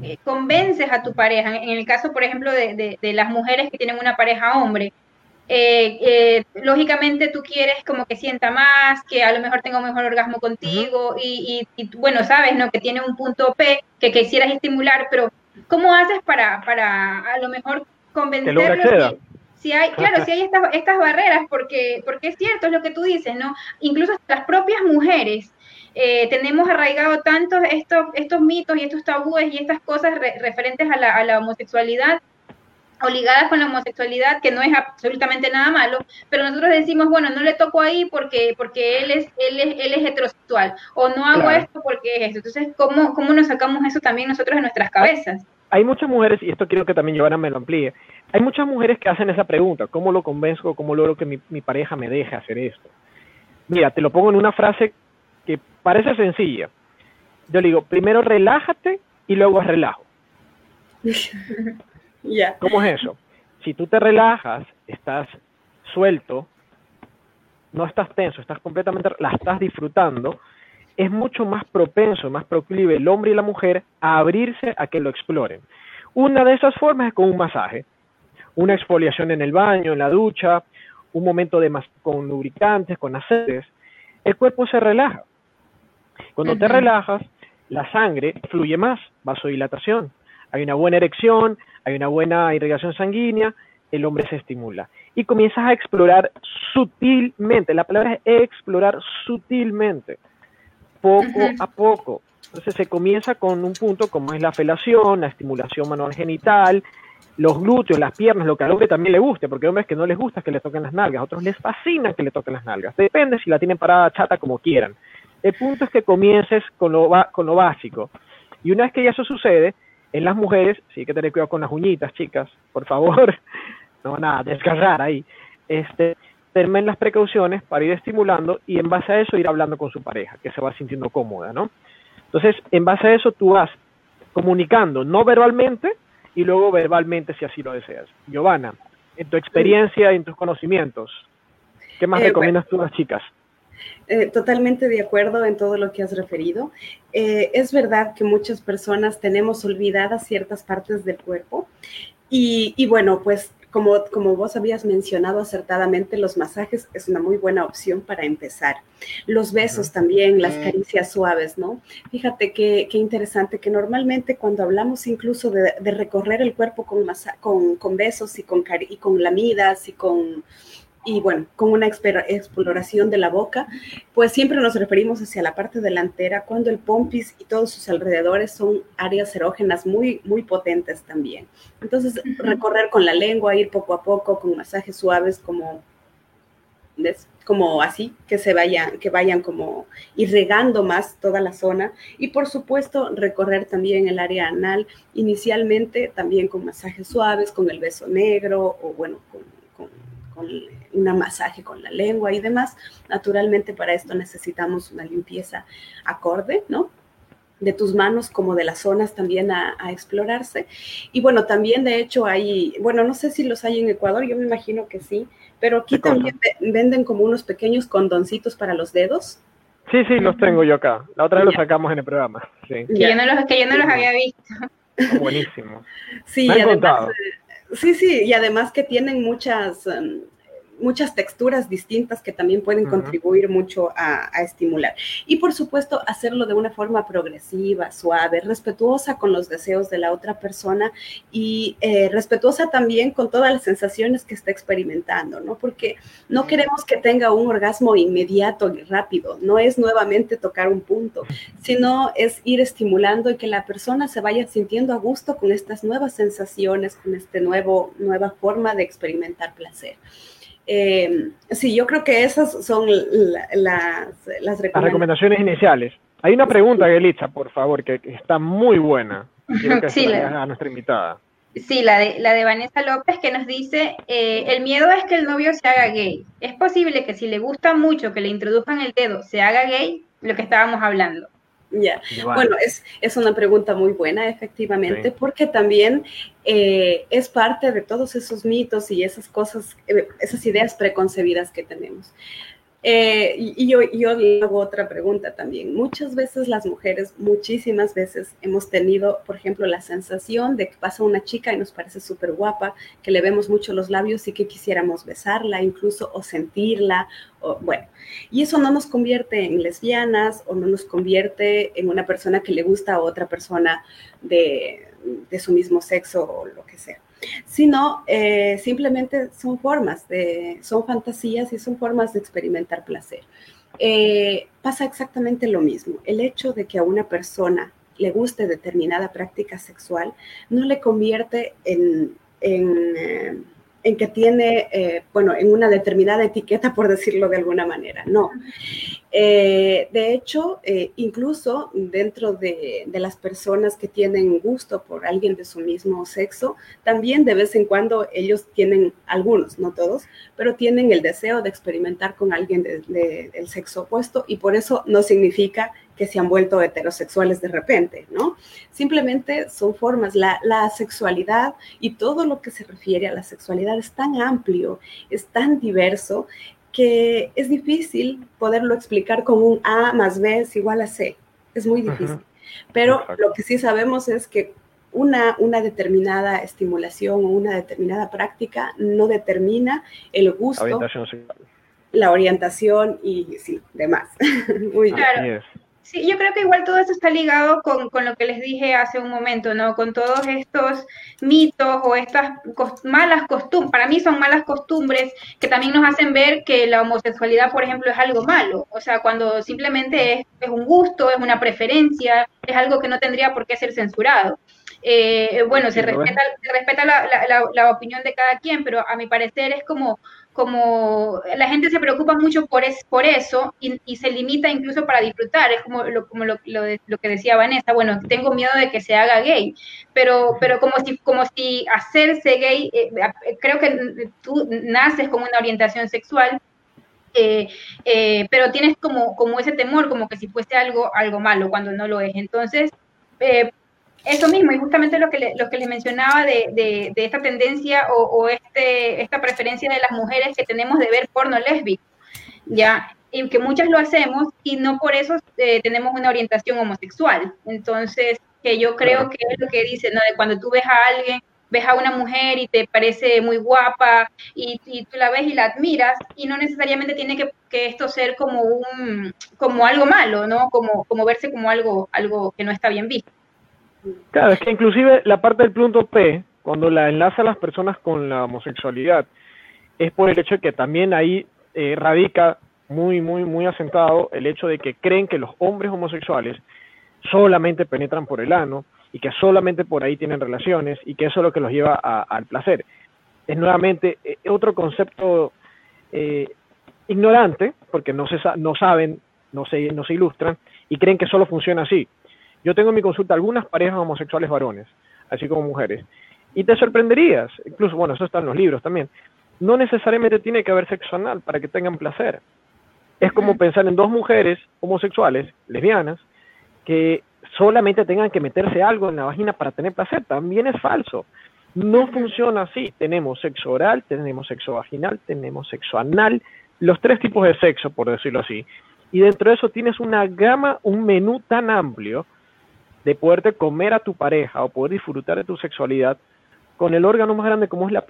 eh, convences a tu pareja, en el caso, por ejemplo, de, las mujeres que tienen una pareja hombre, eh, eh, lógicamente tú quieres como que sienta más, que a lo mejor tenga un mejor orgasmo contigo y, bueno, sabes, ¿no? Que tiene un punto P que quisieras estimular, pero ¿cómo haces para, para a lo mejor convencerlo? Si, hay, claro, si hay [LAUGHS] estas, estas barreras, porque, porque es cierto, es lo que tú dices, ¿no? Incluso las propias mujeres eh, tenemos arraigado tantos estos, estos mitos y estos tabúes y estas cosas referentes a la, a la homosexualidad o ligadas con la homosexualidad, que no es absolutamente nada malo, pero nosotros decimos, bueno, no le toco ahí porque, porque él, es, él, es, él es heterosexual, o no hago esto porque es esto. Entonces, ¿cómo, ¿cómo nos sacamos eso también nosotros en nuestras cabezas? Hay muchas mujeres, y esto quiero que también Giovanna me lo amplíe, hay muchas mujeres que hacen esa pregunta, ¿cómo lo convenzco, cómo logro que mi, mi pareja me deje hacer esto? Mira, te lo pongo en una frase que parece sencilla. Yo le digo, primero relájate y luego relajo. [LAUGHS] ¿Cómo es eso? Si tú te relajas, estás suelto, no estás tenso, estás completamente, la estás disfrutando, es mucho más propenso, más proclive el hombre y la mujer a abrirse a que lo exploren. Una de esas formas es con un masaje, una exfoliación en el baño, en la ducha, un momento de con lubricantes, con aceites, el cuerpo se relaja. Cuando te relajas, la sangre fluye más, vasodilatación. Hay una buena erección, hay una buena irrigación sanguínea, el hombre se estimula. Y comienzas a explorar sutilmente, la palabra es explorar sutilmente, poco a poco. Entonces se comienza con un punto como es la felación, la estimulación manual genital, los glúteos, las piernas, lo que al hombre también le guste, porque hay hombres que no les gusta que le toquen las nalgas, a otros les fascina que le toquen las nalgas. Depende si la tienen parada chata como quieran. El punto es que comiences con lo, con lo básico. Y una vez que ya eso sucede, en las mujeres, sí hay que tener cuidado con las uñitas, chicas, por favor, [LAUGHS] no van a desgarrar ahí. Este, termen las precauciones para ir estimulando y en base a eso ir hablando con su pareja, que se va sintiendo cómoda, ¿no? Entonces, en base a eso tú vas comunicando, no verbalmente, y luego verbalmente si así lo deseas. Giovanna, en tu experiencia y en tus conocimientos, ¿qué más eh, recomiendas tú a las chicas? Eh, totalmente de acuerdo en todo lo que has referido. Eh, es verdad que muchas personas tenemos olvidadas ciertas partes del cuerpo y, y bueno, pues como, como vos habías mencionado acertadamente, los masajes es una muy buena opción para empezar. Los besos también, las caricias suaves, ¿no? Fíjate qué, qué interesante que normalmente cuando hablamos incluso de, de recorrer el cuerpo con, con, con besos y con, y con lamidas y con y bueno, con una exploración de la boca, pues siempre nos referimos hacia la parte delantera cuando el pompis y todos sus alrededores son áreas erógenas muy, muy potentes también. Entonces, recorrer con la lengua, ir poco a poco con masajes suaves como, como así, que se vayan, que vayan como irregando más toda la zona. Y por supuesto, recorrer también el área anal, inicialmente también con masajes suaves, con el beso negro o bueno, con con una masaje con la lengua y demás. Naturalmente para esto necesitamos una limpieza acorde, ¿no? de tus manos como de las zonas también a, explorarse. Y bueno, también de hecho hay, bueno, no sé si los hay en Ecuador, yo me imagino que sí, pero aquí también venden como unos pequeños condoncitos para los dedos. Sí, sí, los tengo yo acá. La otra vez los sacamos en el programa. Que, yo no los, que yo no los había visto. Buenísimo. Sí, además, Sí, sí, y además que tienen muchas, em, muchas texturas distintas que también pueden contribuir mucho a, estimular. Y por supuesto, hacerlo de una forma progresiva, suave, respetuosa con los deseos de la otra persona y eh, respetuosa también con todas las sensaciones que está experimentando, ¿no? Porque no queremos que tenga un orgasmo inmediato y rápido, no es nuevamente tocar un punto, sino es ir estimulando y que la persona se vaya sintiendo a gusto con estas nuevas sensaciones, con esta nueva forma de experimentar placer. Eh, sí, yo creo que esas son las, recomendaciones. iniciales. Hay una pregunta, Gelitza, por favor, que, está muy buena. [LAUGHS] sí, la, a nuestra invitada. Sí, la de, la de Vanessa López que nos dice, eh, el miedo es que el novio se haga gay. ¿Es posible que si le gusta mucho que le introduzcan el dedo, se haga gay? Lo que estábamos hablando. Ya, bueno, es, es, una pregunta muy buena, efectivamente, porque también eh, es parte de todos esos mitos y esas cosas, eh, esas ideas preconcebidas que tenemos. Eh, y, yo, yo hago otra pregunta también. Muchas veces las mujeres, muchísimas veces hemos tenido, por ejemplo, la sensación de que pasa una chica y nos parece súper guapa, que le vemos mucho los labios y que quisiéramos besarla incluso o sentirla, o bueno. Y eso no nos convierte en lesbianas o no nos convierte en una persona que le gusta a otra persona de su mismo sexo o lo que sea sino eh, simplemente son formas, de, son fantasías y son formas de experimentar placer. Eh, pasa exactamente lo mismo. El hecho de que a una persona le guste determinada práctica sexual no le convierte en, eh, en que tiene, eh, bueno, en una determinada etiqueta, por decirlo de alguna manera. No. Eh, de hecho, eh, incluso dentro de, de, las personas que tienen gusto por alguien de su mismo sexo, también de vez en cuando ellos tienen, algunos, no todos, pero tienen el deseo de experimentar con alguien del sexo opuesto y por eso no significa que se han vuelto heterosexuales de repente, ¿no? Simplemente son formas. La, sexualidad y todo lo que se refiere a la sexualidad es tan amplio, es tan diverso, que es difícil poderlo explicar con un A más B es igual a C. Es muy difícil. Pero lo que sí sabemos es que una, una determinada estimulación o una determinada práctica no determina el gusto, la orientación y sí, demás. [LAUGHS] Muy claro. Sí, yo creo que igual todo eso está ligado con, con, lo que les dije hace un momento, ¿no? Con todos estos mitos o estas malas costumbres, para mí son malas costumbres que también nos hacen ver que la homosexualidad, por ejemplo, es algo malo. O sea, cuando simplemente es, es un gusto, es una preferencia, es algo que no tendría por qué ser censurado. Eh, bueno, se respeta, se respeta la, la, la, opinión de cada quien, pero a mi parecer es como, como la gente se preocupa mucho por, es, por eso y, y, se limita incluso para disfrutar. Es como, lo, como lo, lo, lo, que decía Vanessa, bueno, tengo miedo de que se haga gay, pero, pero como, si, como si hacerse gay, eh, creo que tú naces con una orientación sexual. Eh, eh, pero tienes como, como ese temor, como que si fuese algo, algo malo cuando no lo es. Entonces, eh, eso mismo, y justamente lo que, lo que les mencionaba de, de, esta tendencia o, o, este, esta preferencia de las mujeres que tenemos de ver porno lésbico, ¿ya? Y que muchas lo hacemos y no por eso eh, tenemos una orientación homosexual. Entonces, que yo creo que es lo que dice, ¿no? De cuando tú ves a alguien, ves a una mujer y te parece muy guapa y, y tú la ves y la admiras y no necesariamente tiene que, que, esto ser como un como algo malo, ¿no? Como, como verse como algo, algo que no está bien visto. Claro, es que inclusive la parte del punto P, cuando la enlaza a las personas con la homosexualidad, es por el hecho de que también ahí eh, radica muy, muy, muy asentado el hecho de que creen que los hombres homosexuales solamente penetran por el ano y que solamente por ahí tienen relaciones y que eso es lo que los lleva al placer. Es nuevamente eh, otro concepto eh, ignorante, porque no, se, no saben, no se, no se ilustran y creen que solo funciona así. Yo tengo en mi consulta algunas parejas homosexuales varones, así como mujeres, y te sorprenderías, incluso, bueno, eso está en los libros también, no necesariamente tiene que haber sexo anal para que tengan placer. Es como pensar en dos mujeres homosexuales, lesbianas, que solamente tengan que meterse algo en la vagina para tener placer. También es falso. No funciona así. Tenemos sexo oral, tenemos sexo vaginal, tenemos sexo anal, los tres tipos de sexo, por decirlo así. Y dentro de eso tienes una gama, un menú tan amplio de poderte comer a tu pareja o poder disfrutar de tu sexualidad con el órgano más grande como es la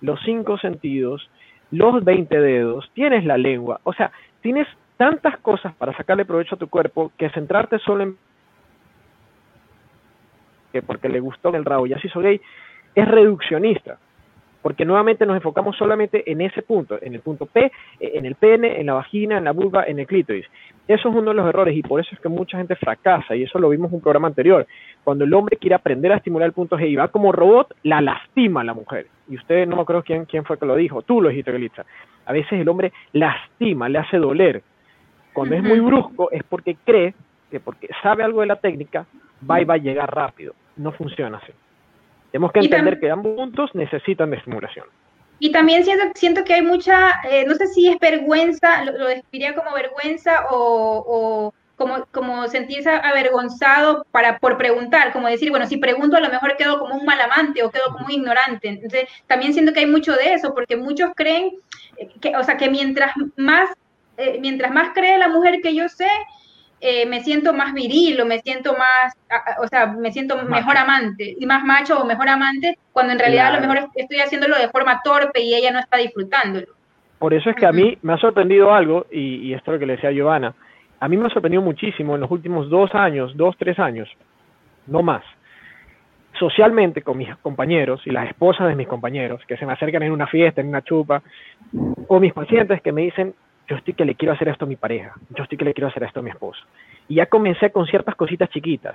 los cinco sentidos, los 20 dedos, tienes la lengua, o sea, tienes tantas cosas para sacarle provecho a tu cuerpo que centrarte solo en que porque le gustó el rabo ya se hizo gay es reduccionista porque nuevamente nos enfocamos solamente en ese punto, en el punto P, en el pene, en la vagina, en la vulva, en el clítoris. Eso es uno de los errores y por eso es que mucha gente fracasa y eso lo vimos en un programa anterior. Cuando el hombre quiere aprender a estimular el punto G y va como robot, la lastima a la mujer. Y usted no me acuerdo quién, quién fue que lo dijo, tú lo dijiste, Gelitza. A veces el hombre lastima, le hace doler. Cuando es muy brusco es porque cree que porque sabe algo de la técnica, va y va a llegar rápido. No funciona así. Tenemos que entender que ambos puntos necesitan de estimulación. Y también siento, siento que hay mucha, eh, no sé si es vergüenza, lo, lo describiría como vergüenza o, o como, como sentirse avergonzado para, por preguntar, como decir, bueno, si pregunto a lo mejor quedo como un mal amante o quedo como un ignorante. Entonces, también siento que hay mucho de eso, porque muchos creen, que, o sea, que mientras más, eh, mientras más cree la mujer que yo sé, eh, me siento más viril o me siento más, o sea, me siento mejor amante y más macho o mejor amante, cuando en realidad a lo mejor estoy haciéndolo de forma torpe y ella no está disfrutándolo. Por eso es que a mí me ha sorprendido algo, y, y esto es lo que le decía a Giovanna, a mí me ha sorprendido muchísimo en los últimos dos años, dos, tres años, no más, socialmente con mis compañeros y las esposas de mis compañeros que se me acercan en una fiesta, en una chupa, o mis pacientes que me dicen, yo estoy que le quiero hacer esto a mi pareja, yo estoy que le quiero hacer esto a mi esposo. Y ya comencé con ciertas cositas chiquitas.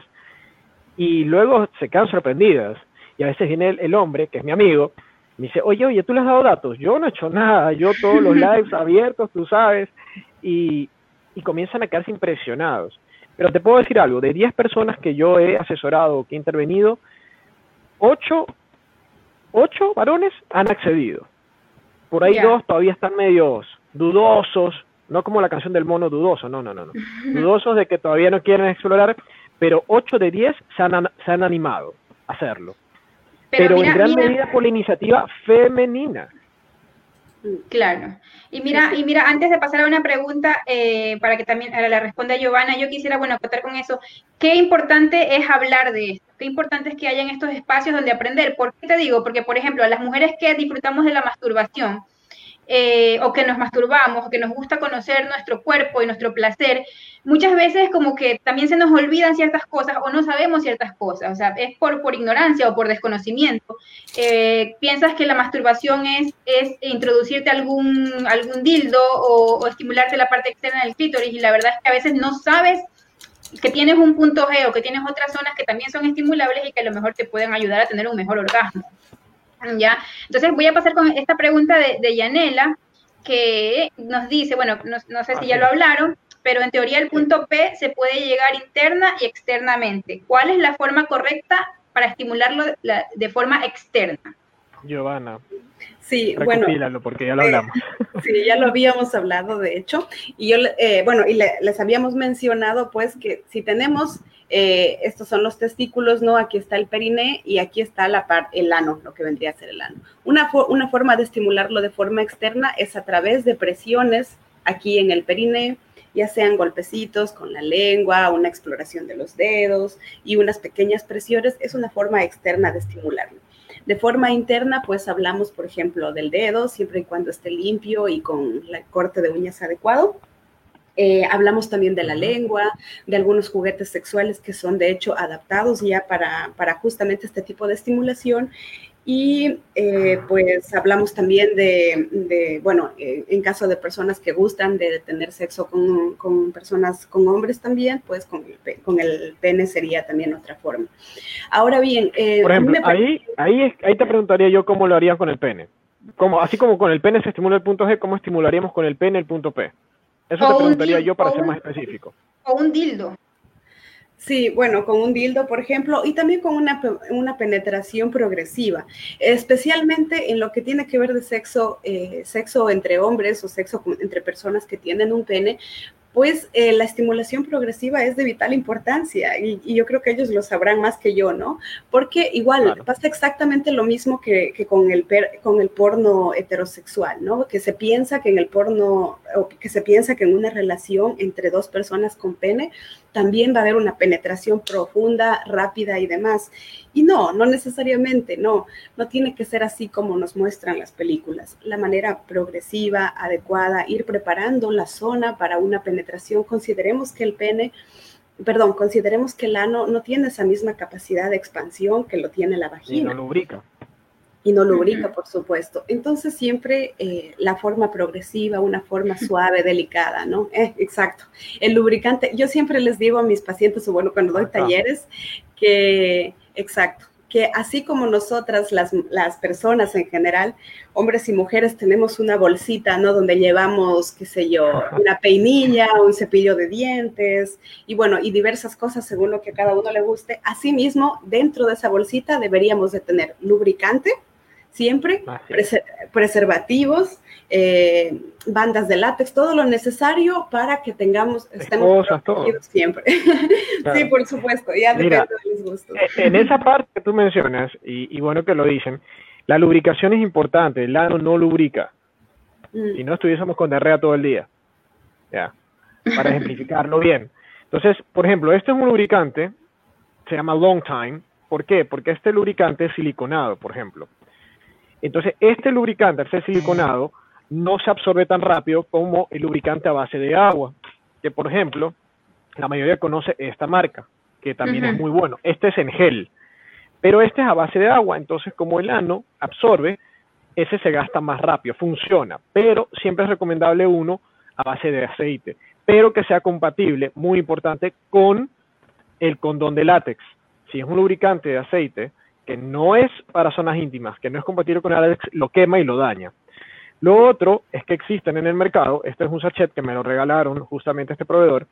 Y luego se quedan sorprendidas. Y a veces viene el, hombre, que es mi amigo, me dice, oye, oye, ¿tú le has dado datos? Yo no he hecho nada, yo todos los [LAUGHS] lives abiertos, tú sabes. Y, y comienzan a quedarse impresionados. Pero te puedo decir algo, de 10 personas que yo he asesorado, que he intervenido, 8, 8 varones han accedido. Por ahí dos todavía están medios dudosos, no como la canción del mono dudoso, no, no, no, no. [LAUGHS] Dudosos de que todavía no quieren explorar, pero 8 de 10 se han, se han animado a hacerlo. Pero, en gran medida por la iniciativa femenina. Claro. Y mira, y mira, antes de pasar a una pregunta, eh, para que también la responda Giovanna, yo quisiera, bueno, acotar con eso, qué importante es hablar de esto qué importante es que hayan estos espacios donde aprender. ¿Por qué te digo? Porque, por ejemplo, a las mujeres que disfrutamos de la masturbación, eh, o que nos masturbamos, o que nos gusta conocer nuestro cuerpo y nuestro placer, muchas veces como que también se nos olvidan ciertas cosas o no sabemos ciertas cosas, o sea, es por, por ignorancia o por desconocimiento. Eh, piensas que la masturbación es, es introducirte algún, algún dildo o, estimularte la parte externa del clítoris y la verdad es que a veces no sabes que tienes un punto G o que tienes otras zonas que también son estimulables y que a lo mejor te pueden ayudar a tener un mejor orgasmo. ¿Ya? Entonces voy a pasar con esta pregunta de, de Yanela, que nos dice, bueno, no, sé si ya lo hablaron, pero en teoría el punto P se puede llegar interna y externamente. ¿Cuál es la forma correcta para estimularlo de forma externa? Giovanna. Sí, bueno. porque ya lo hablamos. [LAUGHS] sí, ya lo habíamos hablado, de hecho. Y yo, eh, bueno, y les habíamos mencionado, pues, que si tenemos, eh, estos son los testículos, ¿no? Aquí está el periné y aquí está la parte, el ano, lo que vendría a ser el ano. Una, una forma de estimularlo de forma externa es a través de presiones aquí en el periné, ya sean golpecitos con la lengua, una exploración de los dedos y unas pequeñas presiones, es una forma externa de estimularlo. De forma interna, pues hablamos, por ejemplo, del dedo, siempre y cuando esté limpio y con el corte de uñas adecuado. Eh, hablamos también de la lengua, de algunos juguetes sexuales que son de hecho adaptados ya para, para justamente este tipo de estimulación y eh, pues hablamos también de, bueno, eh, en caso de personas que gustan de tener sexo con, personas, con hombres también, pues con el, con el, pene sería también otra forma. Ahora bien, eh, por ejemplo, ahí, ahí, ahí te preguntaría yo cómo lo harías con el pene. Como, así como con el pene se estimula el punto G, ¿cómo estimularíamos con el pene el punto P? Eso te preguntaría yo para ser más específico. O un dildo. Sí, bueno, con un dildo, por ejemplo, y también con una, una penetración progresiva, especialmente en lo que tiene que ver de sexo, eh, sexo entre hombres o sexo entre personas que tienen un pene, pues eh, la estimulación progresiva es de vital importancia y, yo creo que ellos lo sabrán más que yo, ¿no? Porque igual pasa exactamente lo mismo que, con, el con el porno heterosexual, ¿no? Que se piensa que en el porno, o que se piensa que en una relación entre dos personas con pene, también va a haber una penetración profunda, rápida y demás. Y no, no necesariamente, no, no tiene que ser así como nos muestran las películas. La manera progresiva, adecuada, ir preparando la zona para una penetración. Consideremos que el pene, perdón, consideremos que el ano no tiene esa misma capacidad de expansión que lo tiene la vagina. Y lubrica y no lubrica, por supuesto. Entonces siempre eh, la forma progresiva, una forma suave, [LAUGHS] delicada, ¿no? Eh, exacto. El lubricante, yo siempre les digo a mis pacientes, o bueno, cuando doy talleres, que, exacto, que así como nosotras, las, las, personas en general, hombres y mujeres, tenemos una bolsita, ¿no? Donde llevamos, qué sé yo, una peinilla, un cepillo de dientes y bueno, y diversas cosas según lo que a cada uno le guste. Asimismo, dentro de esa bolsita deberíamos de tener lubricante, siempre, preservativos, eh, bandas de látex, todo lo necesario para que tengamos, estemos siempre. [LAUGHS] Sí, por supuesto, ya depende de los gustos. Eh, en esa parte que tú mencionas, y, bueno que lo dicen, la lubricación es importante, el ano no lubrica. Mm. Si no estuviésemos con diarrea todo el día. Ya, para [LAUGHS] ejemplificarlo bien. Entonces, por ejemplo, este es un lubricante, se llama Long Time. ¿Por qué? Porque este lubricante es siliconado, por ejemplo. Entonces, este lubricante, ser siliconado, no se absorbe tan rápido como el lubricante a base de agua, que por ejemplo, la mayoría conoce esta marca, que también es muy bueno. Este es en gel, pero este es a base de agua, entonces como el ano absorbe, ese se gasta más rápido, funciona, pero siempre es recomendable uno a base de aceite, pero que sea compatible, muy importante, con el condón de látex. Si es un lubricante de aceite, que no es para zonas íntimas, que no es compatible con el lo quema y lo daña. Lo otro es que existen en el mercado, este es un sachet que me lo regalaron justamente este proveedor,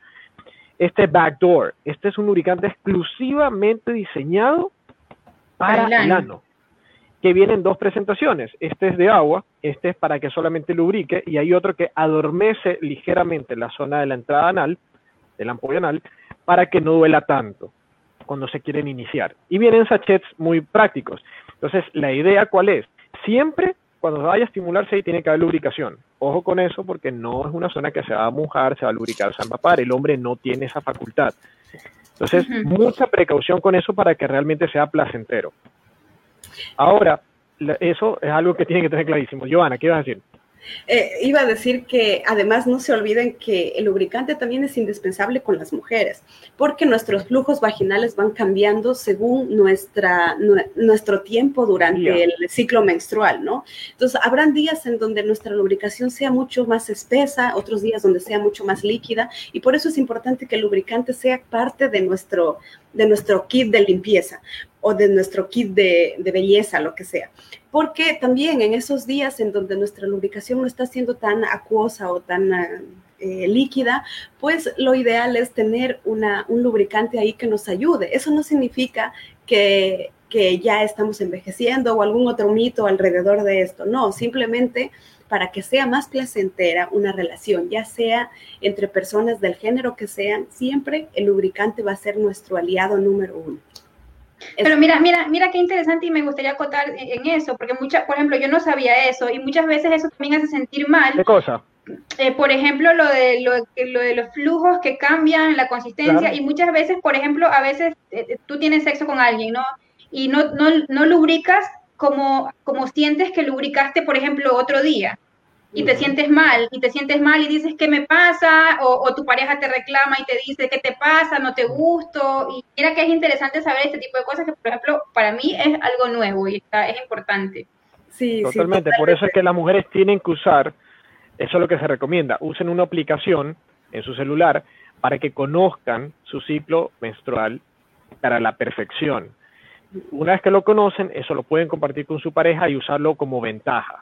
este Backdoor. Este es un lubricante exclusivamente diseñado para el ano, que viene en dos presentaciones. Este es de agua, este es para que solamente lubrique, y hay otro que adormece ligeramente la zona de la entrada anal, de la ampolla anal, para que no duela tanto cuando se quieren iniciar. Y vienen sachets muy prácticos. Entonces, la idea cuál es? Siempre cuando vaya a estimularse ahí tiene que haber lubricación. Ojo con eso porque no es una zona que se va a mojar, se va a lubricar, se va a empapar. El hombre no tiene esa facultad. Entonces, mucha precaución con eso para que realmente sea placentero. Ahora, eso es algo que tienen que tener clarísimo. Joana, ¿qué ibas a decir? Eh, iba a decir que además no se olviden que el lubricante también es indispensable con las mujeres, porque nuestros flujos vaginales van cambiando según nuestra, nuestro tiempo durante el ciclo menstrual, ¿no? Entonces, habrán días en donde nuestra lubricación sea mucho más espesa, otros días donde sea mucho más líquida, y por eso es importante que el lubricante sea parte de nuestro, de nuestro kit de limpieza o de nuestro kit de, belleza, lo que sea porque también en esos días en donde nuestra lubricación no está siendo tan acuosa o tan eh, líquida, pues lo ideal es tener una, un lubricante ahí que nos ayude. Eso no significa que, que ya estamos envejeciendo o algún otro mito alrededor de esto. No, simplemente para que sea más placentera una relación, ya sea entre personas del género que sean, siempre el lubricante va a ser nuestro aliado número uno. Pero mira, mira, mira qué interesante y me gustaría acotar en eso, porque muchas, por ejemplo, yo no sabía eso y muchas veces eso también hace sentir mal. ¿Qué cosa? Eh, por ejemplo, lo de, lo, lo, de los flujos que cambian, la consistencia, y muchas veces, por ejemplo, a veces eh, eh, tú tienes sexo con alguien, ¿no? Y no, no, no lubricas como, como sientes que lubricaste, por ejemplo, otro día y te sientes mal, y te sientes mal y dices, ¿qué me pasa? O, tu pareja te reclama y te dice, ¿qué te pasa? No te gusto. Y mira que es interesante saber este tipo de cosas que, por ejemplo, para mí es algo nuevo y está, es importante. Sí, totalmente. Por eso es que las mujeres tienen que usar, eso es lo que se recomienda, usen una aplicación en su celular para que conozcan su ciclo menstrual para la perfección. Una vez que lo conocen, eso lo pueden compartir con su pareja y usarlo como ventaja.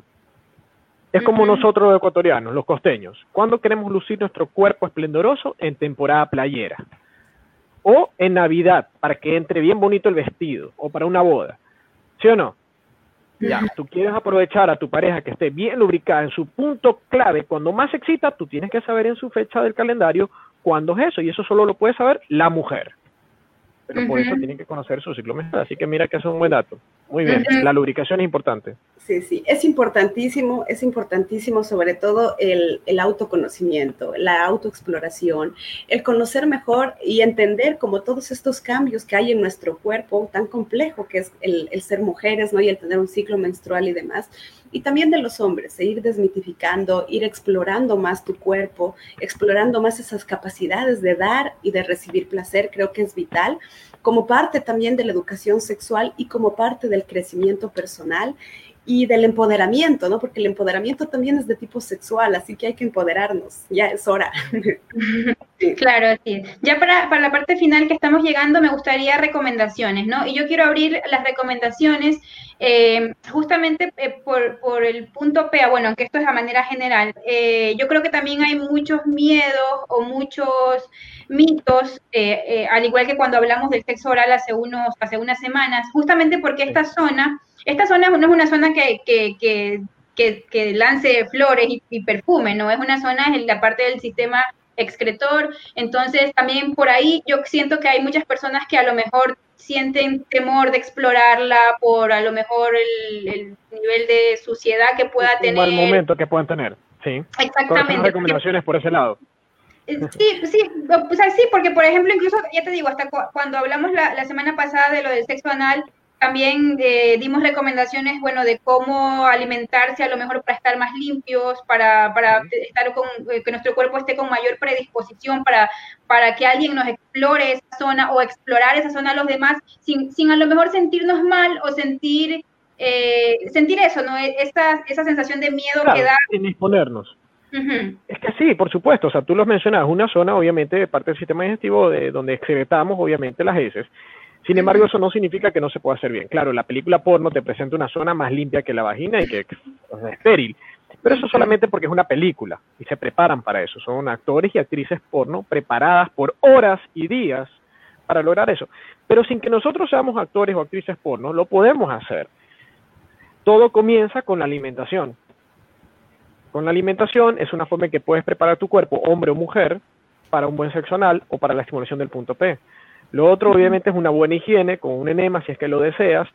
Es como nosotros los ecuatorianos, los costeños. ¿Cuándo queremos lucir nuestro cuerpo esplendoroso? En temporada playera. O en Navidad, para que entre bien bonito el vestido. O para una boda. ¿Sí o no? Ya, tú quieres aprovechar a tu pareja que esté bien lubricada en su punto clave. Cuando más excita, tú tienes que saber en su fecha del calendario cuándo es eso. Y eso solo lo puede saber la mujer. Pero por eso tienen que conocer su ciclo menstrual. Así que mira que es un buen dato. Muy bien, la lubricación es importante. Sí, sí, es importantísimo, es importantísimo sobre todo el, autoconocimiento, la autoexploración, el conocer mejor y entender como todos estos cambios que hay en nuestro cuerpo, tan complejo que es el, el ser mujeres, ¿no? Y el tener un ciclo menstrual y demás y también de los hombres, e ir desmitificando, ir explorando más tu cuerpo, explorando más esas capacidades de dar y de recibir placer, creo que es vital como parte también de la educación sexual y como parte del crecimiento personal y del empoderamiento, ¿no? Porque el empoderamiento también es de tipo sexual, así que hay que empoderarnos, ya es hora. [LAUGHS] Claro, sí. Ya para, para, la parte final que estamos llegando, me gustaría recomendaciones, ¿no? Y yo quiero abrir las recomendaciones eh, justamente eh, por, por, el punto P, bueno, aunque esto es a manera general, eh, yo creo que también hay muchos miedos o muchos mitos, al igual que cuando hablamos del sexo oral hace, unos, hace unas semanas, justamente porque esta zona esta zona no es una zona que, que, que, que, lance flores y, perfume, ¿no? Es una zona en la parte del sistema excretor. Entonces, también por ahí yo siento que hay muchas personas que a lo mejor sienten temor de explorarla por a lo mejor el, nivel de suciedad que pueda tener. El momento que puedan tener, sí. Exactamente. recomendaciones por ese lado. Eh, sí, sí, o sea, sí, porque por ejemplo, incluso, ya te digo, hasta cuando hablamos la, la semana pasada de lo del sexo anal, también eh, dimos recomendaciones, bueno, de cómo alimentarse a lo mejor para estar más limpios, para, para estar con, eh, que nuestro cuerpo esté con mayor predisposición para, para que alguien nos explore esa zona o explorar esa zona a los demás sin, sin a lo mejor sentirnos mal o sentir, eh, sentir eso, ¿no? E, esa, esa sensación de miedo que da. Sin exponernos. Es que sí, por supuesto, o sea, tú los mencionas, una zona obviamente de parte del sistema digestivo de donde excretamos obviamente las heces sin embargo, eso no significa que no se pueda hacer bien. Claro, la película porno te presenta una zona más limpia que la vagina y que es estéril. Pero eso solamente porque es una película y se preparan para eso. Son actores y actrices porno preparadas por horas y días para lograr eso. Pero sin que nosotros seamos actores o actrices porno, lo podemos hacer. Todo comienza con la alimentación. Con la alimentación es una forma en que puedes preparar tu cuerpo, hombre o mujer, para un buen sexo anal o para la estimulación del punto P. Lo otro, obviamente, es una buena higiene con un enema si es que lo deseas,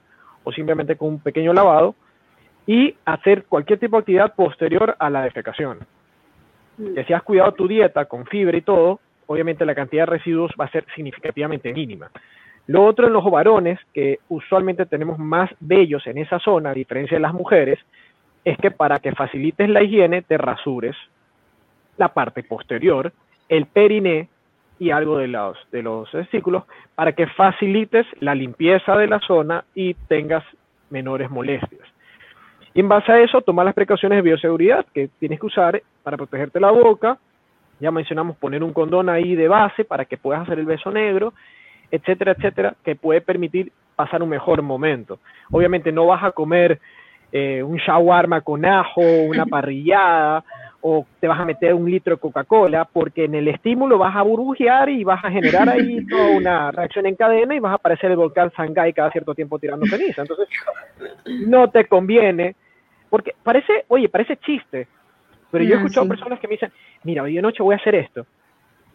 o simplemente con un pequeño lavado, y hacer cualquier tipo de actividad posterior a la defecación. Mm. Que si has cuidado tu dieta con fibra y todo, obviamente la cantidad de residuos va a ser significativamente mínima. Lo otro en los varones, que usualmente tenemos más vellos en esa zona, a diferencia de las mujeres, es que para que facilites la higiene te rasures la parte posterior, el periné y algo de los, de los testículos para que facilites la limpieza de la zona y tengas menores molestias. Y en base a eso, toma las precauciones de bioseguridad que tienes que usar para protegerte la boca. Ya mencionamos poner un condón ahí de base para que puedas hacer el beso negro, etcétera, etcétera, que puede permitir pasar un mejor momento. Obviamente no vas a comer eh, un shawarma con ajo, una [LAUGHS] parrillada, o te vas a meter un litro de Coca-Cola, porque en el estímulo vas a burbujear y vas a generar ahí [LAUGHS] toda una reacción en cadena y vas a aparecer el volcán Shanghái cada cierto tiempo tirando ceniza. Entonces, no te conviene, porque parece, oye, parece chiste, pero yo he escuchado personas que me dicen, mira, hoy de noche voy a hacer esto.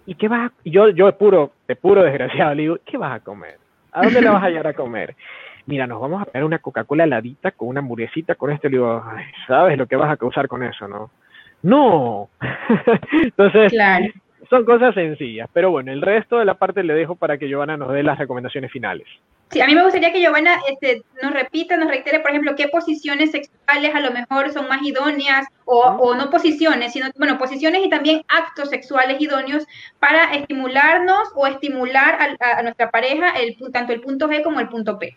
¿Y qué vas a, y yo, yo de puro, de puro desgraciado, le digo, ¿qué vas a comer? ¿A dónde la vas a llevar a comer? Mira, nos vamos a pegar una Coca-Cola heladita con una hamburguesita con esto. Le digo, ¿sabes lo que vas a causar con eso, no? No. [LAUGHS] Entonces, son cosas sencillas. Pero bueno, el resto de la parte le dejo para que Giovanna nos dé las recomendaciones finales. Sí, a mí me gustaría que Giovanna este, nos repita, nos reitere, por ejemplo, qué posiciones sexuales a lo mejor son más idóneas o, no posiciones, sino, bueno, posiciones y también actos sexuales idóneos para estimularnos o estimular a, a nuestra pareja el, tanto el punto G como el punto P.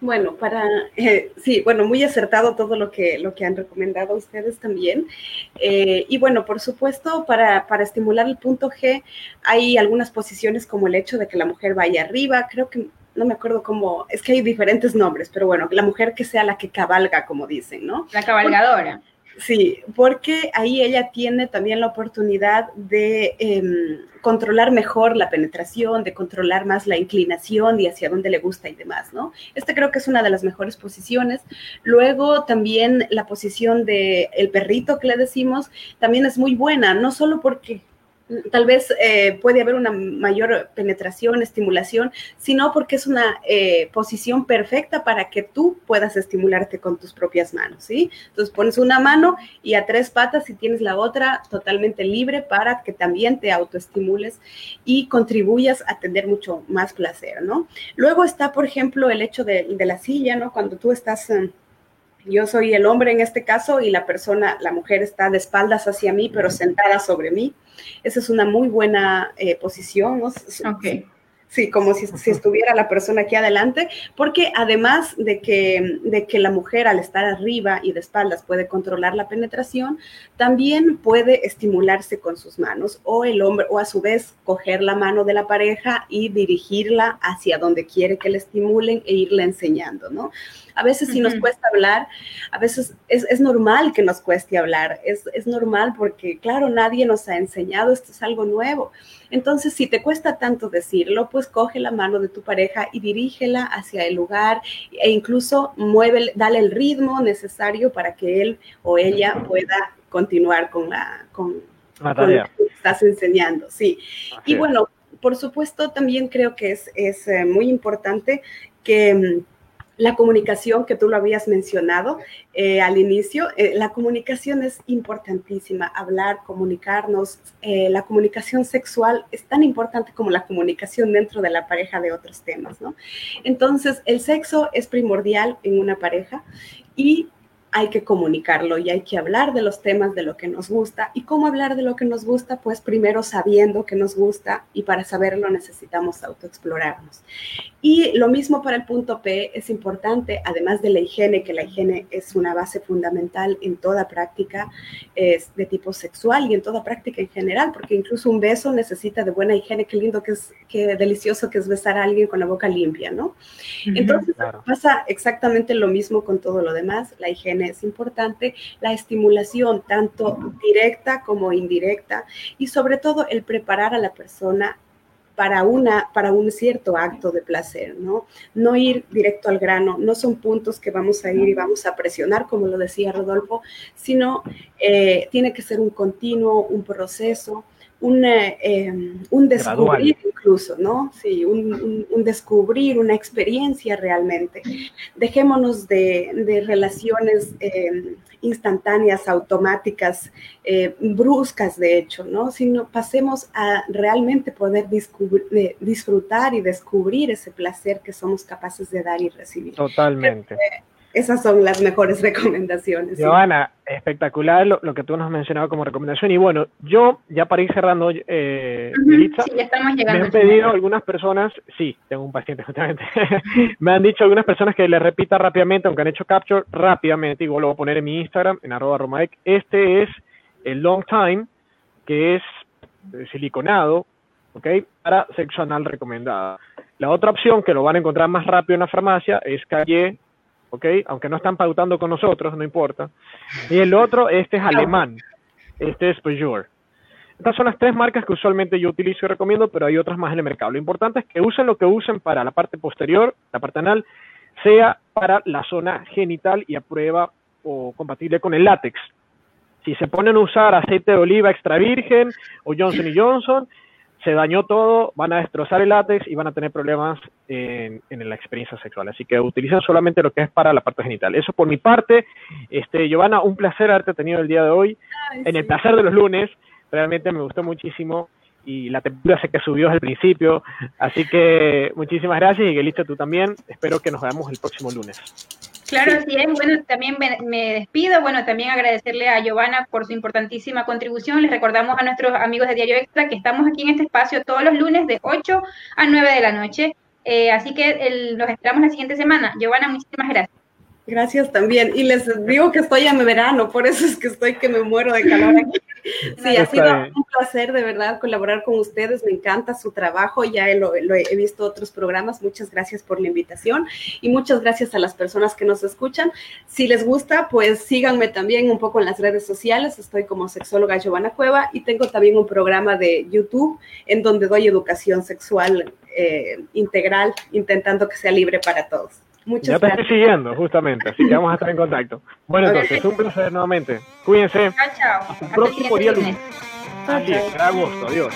Bueno, para, eh, sí, bueno, muy acertado todo lo que, lo que han recomendado ustedes también. Eh, y bueno, por supuesto, para, para, estimular el punto G, hay algunas posiciones como el hecho de que la mujer vaya arriba, creo que, no me acuerdo cómo, es que hay diferentes nombres, pero bueno, la mujer que sea la que cabalga, como dicen, ¿no? La cabalgadora. Sí, porque ahí ella tiene también la oportunidad de em, controlar mejor la penetración, de controlar más la inclinación y hacia dónde le gusta y demás, ¿no? Esta creo que es una de las mejores posiciones. Luego también la posición de el perrito que le decimos también es muy buena, no solo porque tal vez eh, puede haber una mayor penetración, estimulación, sino porque es una eh, posición perfecta para que tú puedas estimularte con tus propias manos, ¿sí? Entonces pones una mano y a tres patas y tienes la otra totalmente libre para que también te autoestimules y contribuyas a tener mucho más placer, ¿no? Luego está, por ejemplo, el hecho de, la silla, ¿no? Cuando tú estás... Eh, yo soy el hombre en este caso y la persona, la mujer está de espaldas hacia mí, pero sentada sobre mí. Esa es una muy buena eh, posición. ¿no? Sí, como si, estuviera la persona aquí adelante, porque además de que, de que la mujer al estar arriba y de espaldas puede controlar la penetración, también puede estimularse con sus manos o el hombre, o a su vez coger la mano de la pareja y dirigirla hacia donde quiere que le estimulen e irle enseñando, ¿no? A veces si nos cuesta hablar, a veces es, normal que nos cueste hablar, es, es normal porque, claro, nadie nos ha enseñado, esto es algo nuevo. Entonces, si te cuesta tanto decirlo, pues coge la mano de tu pareja y dirígela hacia el lugar e incluso mueve, dale el ritmo necesario para que él o ella pueda continuar con la con, lo que estás enseñando. Sí. y bueno, por supuesto, también creo que es, es eh, muy importante que mm, la comunicación que tú lo habías mencionado eh, al inicio, eh, la comunicación es importantísima, hablar, comunicarnos, eh, la comunicación sexual es tan importante como la comunicación dentro de la pareja de otros temas, ¿no? Entonces, el sexo es primordial en una pareja y hay que comunicarlo y hay que hablar de los temas de lo que nos gusta. ¿Y cómo hablar de lo que nos gusta? Pues primero sabiendo que nos gusta y para saberlo necesitamos autoexplorarnos. Y lo mismo para el punto P es importante, además de la higiene, que la higiene es una base fundamental en toda práctica es de tipo sexual y en toda práctica en general, porque incluso un beso necesita de buena higiene. Qué lindo, que es, qué delicioso que es besar a alguien con la boca limpia, ¿no? Entonces pasa exactamente lo mismo con todo lo demás. La higiene es importante, la estimulación tanto directa como indirecta y sobre todo el preparar a la persona para, una, para un cierto acto de placer, ¿no? No ir directo al grano, no son puntos que vamos a ir y vamos a presionar, como lo decía Rodolfo, sino eh, tiene que ser un continuo, un proceso un, eh, un descubrir incluso, ¿no? Sí, un, un, descubrir, una experiencia realmente. Dejémonos de, de relaciones eh, instantáneas, automáticas, eh, bruscas, de hecho, ¿no? Sino pasemos a realmente poder disfrutar y descubrir ese placer que somos capaces de dar y recibir. Totalmente esas son las mejores [LAUGHS] recomendaciones. Joana, espectacular lo, que tú nos has mencionado como recomendación. Y bueno, yo, ya para ir cerrando, eh, sí, ya estamos llegando. Me han pedido algunas personas, sí, tengo un paciente justamente, [LAUGHS] me han dicho algunas personas que le repita rápidamente, aunque han hecho capture rápidamente, igual lo voy a poner en mi Instagram, en arroba romaec. Este es el long time, que es siliconado, ¿ok? Para sexo anal recomendada. La otra opción, que lo van a encontrar más rápido en la farmacia, es Calle ¿ok? Aunque no están pautando con nosotros, no importa. Y el otro, este es alemán, este es Peugeot. Estas son las tres marcas que usualmente yo utilizo y recomiendo, pero hay otras más en el mercado. Lo importante es que usen lo que usen para la parte posterior, la parte anal, sea para la zona genital y a prueba o compatible con el látex. Si se ponen a usar aceite de oliva extra virgen o Johnson Johnson, se dañó todo, van a destrozar el látex y van a tener problemas en, la experiencia sexual. Así que utilicen solamente lo que es para la parte genital. Eso por mi parte. Este, Giovanna, un placer haberte tenido el día de hoy. en el placer de los lunes. Realmente me gustó muchísimo y la temperatura sé que subió desde el principio. Así que muchísimas gracias y que listo tú también. Espero que nos veamos el próximo lunes. Claro, así es. Bueno, también me, despido. Bueno, también agradecerle a Giovanna por su importantísima contribución. Les recordamos a nuestros amigos de Diario Extra que estamos aquí en este espacio todos los lunes de 8 a 9 de la noche. Eh, así que el, los esperamos la siguiente semana. Giovanna, muchísimas gracias. Gracias también. Y les digo que estoy en verano, por eso es que estoy que me muero de calor aquí. [LAUGHS] Sí, ha sido un placer de verdad colaborar con ustedes. Me encanta su trabajo. Ya lo, he visto otros programas. Muchas gracias por la invitación y muchas gracias a las personas que nos escuchan. Si les gusta, pues síganme también un poco en las redes sociales. Estoy como sexóloga Giovanna Cueva y tengo también un programa de YouTube en donde doy educación sexual eh, integral, intentando que sea libre para todos. Muchas ya te estoy siguiendo, justamente, así que vamos a estar en contacto. Bueno, entonces, un placer nuevamente. Cuídense. Chao, chao. Hasta el próximo día lunes. Así es, agosto. Adiós.